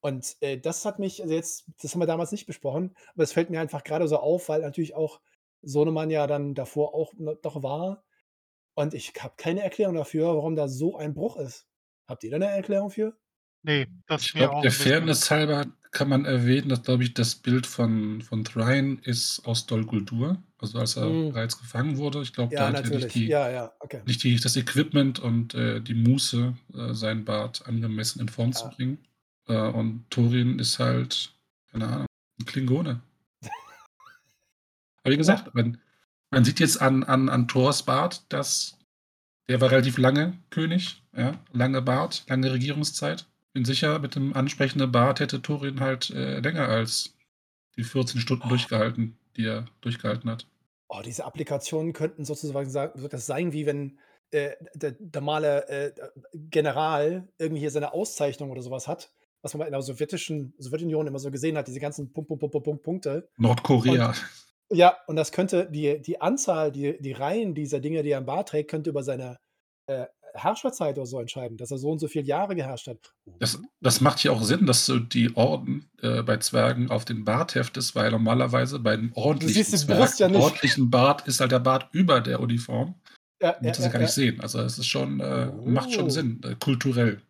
[SPEAKER 2] Und äh, das hat mich, also jetzt, das haben wir damals nicht besprochen, aber es fällt mir einfach gerade so auf, weil natürlich auch Sohnemann ja dann davor auch no- noch war. Und ich habe keine Erklärung dafür, warum da so ein Bruch ist. Habt ihr da eine Erklärung für?
[SPEAKER 4] Nee, das
[SPEAKER 3] Ich
[SPEAKER 4] ist mir auch
[SPEAKER 3] der Fairness halber kann man erwähnen, dass, glaube ich, das Bild von, von Thrain ist aus Dol Guldur, also als er
[SPEAKER 2] Mm.
[SPEAKER 3] bereits gefangen wurde. Ich glaube, da
[SPEAKER 2] Ja,
[SPEAKER 3] hat er
[SPEAKER 2] natürlich.
[SPEAKER 3] nicht, die,
[SPEAKER 2] Ja, ja, okay.
[SPEAKER 3] nicht die, das Equipment und äh, die Muße, äh, seinen Bart angemessen in Form zu bringen. Äh, und Thorin ist halt, keine Ahnung, ein Klingone. Aber wie gesagt, man, man sieht jetzt an, an, an Thors Bart, dass der war relativ lange König, ja, lange Bart, lange Regierungszeit. Bin sicher, mit dem ansprechenden Bart hätte Thorin halt äh, länger als die 14 Stunden
[SPEAKER 2] Oh.
[SPEAKER 3] durchgehalten, die er durchgehalten hat.
[SPEAKER 2] Oh, diese Applikationen könnten sozusagen sa so das sein, wie wenn, äh, der normale, äh, General irgendwie hier seine Auszeichnung oder sowas hat, was man in der sowjetischen Sowjetunion immer so gesehen hat, diese ganzen Punkt, Punkt, Punkt, Punkt, Punkt, Punkte.
[SPEAKER 3] Nordkorea.
[SPEAKER 2] Ja, und das könnte die die Anzahl, die die Reihen dieser Dinge, die er im Bart trägt, könnte über seine, äh, Herrscherzeit oder so entscheiden, dass er so und so viele Jahre geherrscht hat.
[SPEAKER 3] Das, das macht hier auch Sinn, dass du die Orden äh, bei Zwergen auf den Bart heftest, weil normalerweise bei einem ordentlichen
[SPEAKER 2] siehst die
[SPEAKER 3] Zwerg,
[SPEAKER 2] ja nicht.
[SPEAKER 3] ordentlichen Bart ist halt der Bart über der Uniform.
[SPEAKER 2] Ja, ja,
[SPEAKER 3] das ja gar
[SPEAKER 2] ja,
[SPEAKER 3] nicht sehen. Also es ist schon, äh, macht schon
[SPEAKER 2] Oh.
[SPEAKER 3] Sinn, äh, kulturell.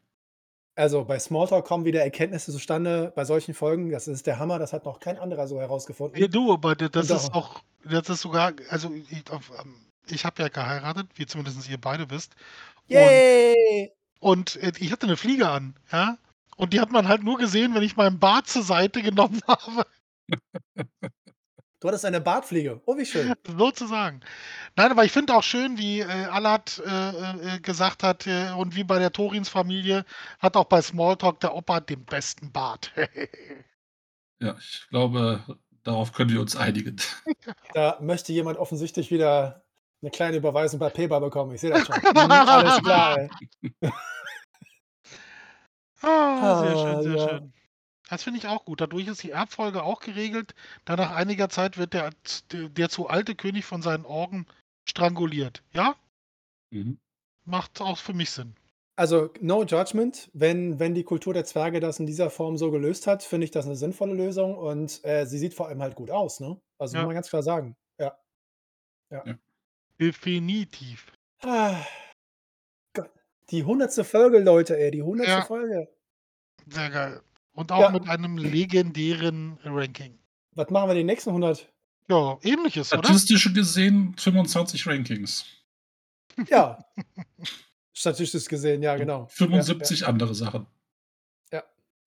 [SPEAKER 2] Also, bei Smalltalk kommen wieder Erkenntnisse zustande bei solchen Folgen. Das ist der Hammer, das hat noch kein anderer so herausgefunden.
[SPEAKER 4] Nee, du, aber das
[SPEAKER 2] Und
[SPEAKER 4] ist auch, das ist sogar, also ich, ähm, ich habe ja geheiratet, wie zumindest ihr beide wisst.
[SPEAKER 2] Yay!
[SPEAKER 4] Und äh, ich hatte eine Fliege an, ja. Und die hat man halt nur gesehen, wenn ich meinen Bart zur Seite genommen habe,
[SPEAKER 2] Du hattest eine Bartfliege. Oh, wie schön.
[SPEAKER 4] sozusagen. Nein, aber ich finde auch schön, wie äh, Allard äh, äh, gesagt hat, äh, und wie bei der Torins Familie, hat auch bei Smalltalk der Opa den besten Bart.
[SPEAKER 3] Ja, ich glaube, darauf können wir uns einigen.
[SPEAKER 2] Da möchte jemand offensichtlich wieder eine kleine Überweisung bei PayPal bekommen. Ich sehe das schon. Mhm, alles klar, ey.
[SPEAKER 4] Ah, sehr schön,
[SPEAKER 2] Ah,
[SPEAKER 4] sehr
[SPEAKER 2] ja.
[SPEAKER 4] schön. Das finde ich auch gut. Dadurch ist die Erbfolge auch geregelt. Da nach einiger Zeit wird der, der, zu alte König von seinen Orgen stranguliert. Ja?
[SPEAKER 3] Mhm.
[SPEAKER 4] Macht auch für mich Sinn.
[SPEAKER 2] Also, no judgment. Wenn, wenn die Kultur der Zwerge das in dieser Form so gelöst hat, finde ich das eine sinnvolle Lösung und äh, sie sieht vor allem halt gut aus, ne? Also,
[SPEAKER 4] Ja.
[SPEAKER 2] muss man ganz klar sagen. Ja.
[SPEAKER 4] Definitiv.
[SPEAKER 2] Ah, Gott. Die hundertste Folge, Leute, ey. Die hundertste
[SPEAKER 4] Ja.
[SPEAKER 2] Folge.
[SPEAKER 4] Sehr geil. Und auch
[SPEAKER 2] Ja.
[SPEAKER 4] mit einem legendären Ranking.
[SPEAKER 2] Was machen wir die nächsten 100?
[SPEAKER 4] Ja, ähnliches, oder?
[SPEAKER 3] Statistisch gesehen 25 Rankings.
[SPEAKER 2] Ja. Statistisch gesehen, ja, genau.
[SPEAKER 3] 75 andere Sachen.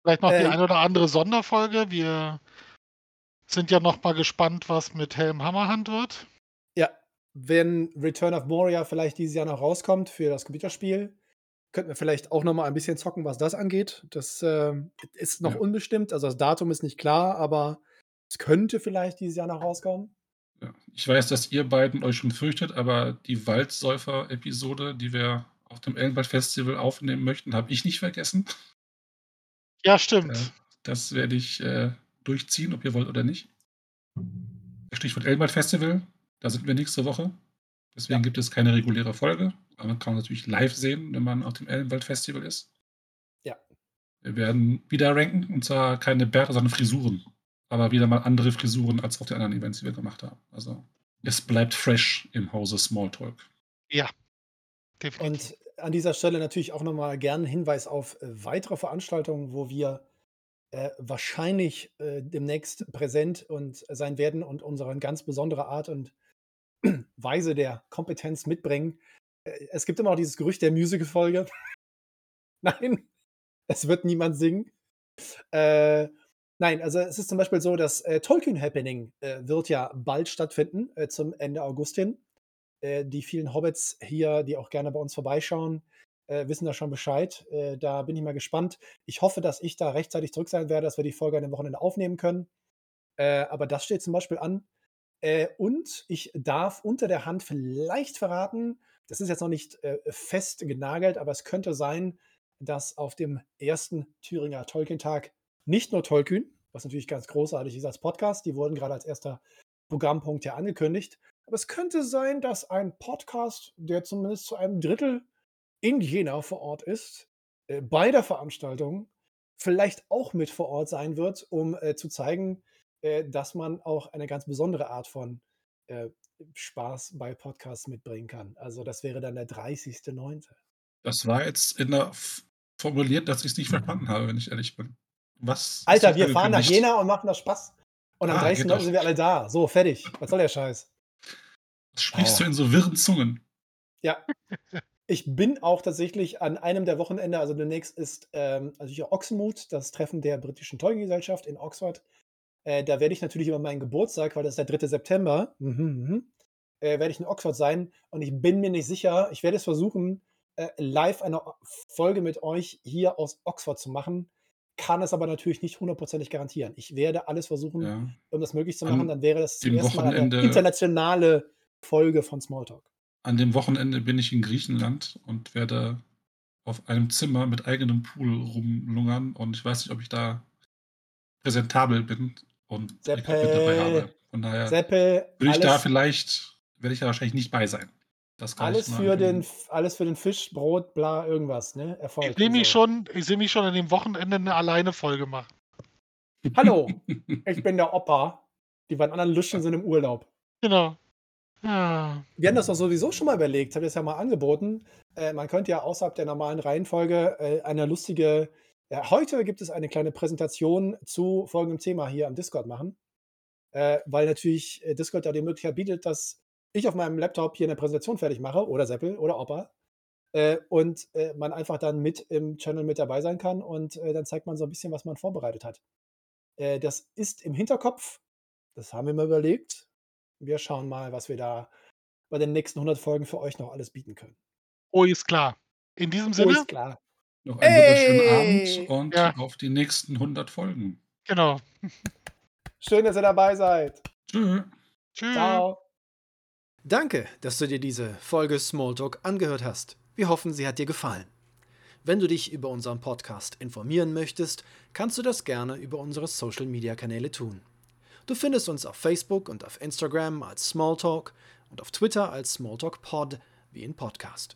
[SPEAKER 4] Vielleicht noch die
[SPEAKER 2] Äh,
[SPEAKER 4] eine oder andere Sonderfolge. Wir sind ja noch mal gespannt, was mit Helm Hammerhand wird.
[SPEAKER 2] Wenn Return of Moria vielleicht dieses Jahr noch rauskommt für das Computerspiel, könnten wir vielleicht auch noch mal ein bisschen zocken, was das angeht. Das ähm, ist noch
[SPEAKER 3] Ja.
[SPEAKER 2] unbestimmt, also das Datum ist nicht klar, aber es könnte vielleicht dieses Jahr noch rauskommen.
[SPEAKER 3] Ja. Ich weiß, dass ihr beiden euch schon fürchtet, aber die Waldsäufer-Episode, die wir auf dem Ellenwald Festival aufnehmen möchten, habe ich nicht vergessen.
[SPEAKER 4] Ja, stimmt.
[SPEAKER 3] Äh, das werde ich äh, durchziehen, ob ihr wollt oder nicht. Stichwort Ellenwald Festival, da sind wir nächste Woche. Deswegen
[SPEAKER 2] Ja.
[SPEAKER 3] gibt es keine reguläre Folge. Aber man kann natürlich live sehen, wenn man auf dem Ellenwald Festival ist.
[SPEAKER 2] Ja.
[SPEAKER 3] Wir werden wieder ranken, und zwar keine Bärte, sondern Frisuren. Aber wieder mal andere Frisuren als auf den anderen Events, die wir gemacht haben. Also es bleibt fresh im Hause Smalltalk.
[SPEAKER 4] Definitiv.
[SPEAKER 2] Und an dieser Stelle natürlich auch noch mal gerne einen Hinweis auf äh, weitere Veranstaltungen, wo wir äh, wahrscheinlich äh, demnächst präsent und sein werden und unsere ganz besondere Art und Weise der Kompetenz mitbringen. Äh, es gibt immer noch dieses Gerücht der Musical-Folge. Nein, es wird niemand singen. Äh, nein, also es ist zum Beispiel so, das äh, Tolkien Happening äh, wird ja bald stattfinden, äh, zum Ende August hin. Äh, die vielen Hobbits hier, die auch gerne bei uns vorbeischauen, wissen da schon Bescheid. Da bin ich mal gespannt. Ich hoffe, dass ich da rechtzeitig zurück sein werde, dass wir die Folge an dem Wochenende aufnehmen können. Aber das steht zum Beispiel an. Äh, und ich darf unter der Hand vielleicht verraten, das ist jetzt noch nicht äh, fest genagelt, aber es könnte sein, dass auf dem ersten Thüringer Tolkien-Tag nicht nur Tolkien, was natürlich ganz großartig ist als Podcast, die wurden gerade als erster Programmpunkt ja angekündigt, aber es könnte sein, dass ein Podcast, der zumindest zu einem Drittel in Jena vor Ort ist, äh, bei der Veranstaltung vielleicht auch mit vor Ort sein wird, um äh, zu zeigen, äh, dass man auch eine ganz besondere Art von äh, Spaß bei Podcasts mitbringen kann. Also das wäre dann der 30.09.
[SPEAKER 3] Das war jetzt in der F formuliert, dass ich es nicht verstanden habe, wenn ich ehrlich bin. Was?
[SPEAKER 2] Alter, wir fahren nach? Jena und machen das Spaß. Und am
[SPEAKER 3] Ah,
[SPEAKER 2] 30.
[SPEAKER 3] geht doch.
[SPEAKER 2] sind wir alle da. So, fertig. Was soll der Scheiß?
[SPEAKER 3] Was sprichst
[SPEAKER 2] Oh.
[SPEAKER 3] du in so wirren Zungen?
[SPEAKER 2] Ja. Ich bin auch tatsächlich an einem der Wochenende, also demnächst ist ähm, also hier Oxenmut, das Treffen der britischen Tolkien-Gesellschaft in Oxford. Äh, da werde ich natürlich über meinen Geburtstag, weil das ist der 3. September, mhm, mhm, äh, werde ich in Oxford sein. Und ich bin mir nicht sicher, ich werde es versuchen, äh, live eine Folge mit euch hier aus Oxford zu machen. Kann es aber natürlich nicht hundertprozentig garantieren. Ich werde alles versuchen,
[SPEAKER 3] Ja.
[SPEAKER 2] um das möglich zu
[SPEAKER 3] An
[SPEAKER 2] machen. Dann wäre das zum ersten Mal eine internationale Folge von Smalltalk.
[SPEAKER 3] An dem Wochenende bin ich in Griechenland und werde auf einem Zimmer mit eigenem Pool rumlungern und ich weiß nicht, ob ich da präsentabel bin und
[SPEAKER 2] Seppel.
[SPEAKER 3] Equipment dabei habe. Von daher
[SPEAKER 2] Seppel,
[SPEAKER 3] würde ich da vielleicht, werde ich da wahrscheinlich nicht bei sein. Das kann
[SPEAKER 2] alles, für den, alles für den Fisch, Brot, bla, irgendwas, ne? Erfolg.
[SPEAKER 4] Ich sehe mich,
[SPEAKER 2] so.
[SPEAKER 4] schon, ich seh mich schon an dem Wochenende eine alleine Folge machen.
[SPEAKER 2] Hallo, ich bin der Opa. Die beiden anderen Lüschen sind im Urlaub.
[SPEAKER 4] Genau. Ja.
[SPEAKER 2] Wir haben das doch sowieso schon mal überlegt, habe das ja mal angeboten. Äh, man könnte ja außerhalb der normalen Reihenfolge äh, eine lustige. Ja, heute gibt es eine kleine Präsentation zu folgendem Thema hier am Discord machen. Äh, weil natürlich äh, Discord da die Möglichkeit bietet, dass ich auf meinem Laptop hier eine Präsentation fertig mache oder Seppel oder Opa. Äh, und äh, man einfach dann mit im Channel mit dabei sein kann und äh, dann zeigt man so ein bisschen, was man vorbereitet hat. Äh, das ist im Hinterkopf. Das haben wir mal überlegt. Wir schauen mal, was wir da bei den nächsten 100 Folgen für euch noch alles bieten können.
[SPEAKER 4] Oh, ist klar. In diesem
[SPEAKER 2] So
[SPEAKER 4] Sinne,
[SPEAKER 2] ist klar.
[SPEAKER 3] Noch einen wunderschönen
[SPEAKER 2] Ey!
[SPEAKER 3] Abend und
[SPEAKER 4] Ja.
[SPEAKER 3] auf die nächsten 100 Folgen.
[SPEAKER 4] genau.
[SPEAKER 2] Schön, dass ihr dabei seid.
[SPEAKER 3] Tschüss.
[SPEAKER 4] Tschüss.
[SPEAKER 2] Ciao.
[SPEAKER 5] Danke, dass du dir diese Folge Smalltalk angehört hast. Wir hoffen, sie hat dir gefallen. Wenn du dich über unseren Podcast informieren möchtest, kannst du das gerne über unsere Social Media Kanäle tun. Du findest uns auf Facebook und auf Instagram als Smalltalk und auf Twitter als Smalltalk Pod wie in Podcast.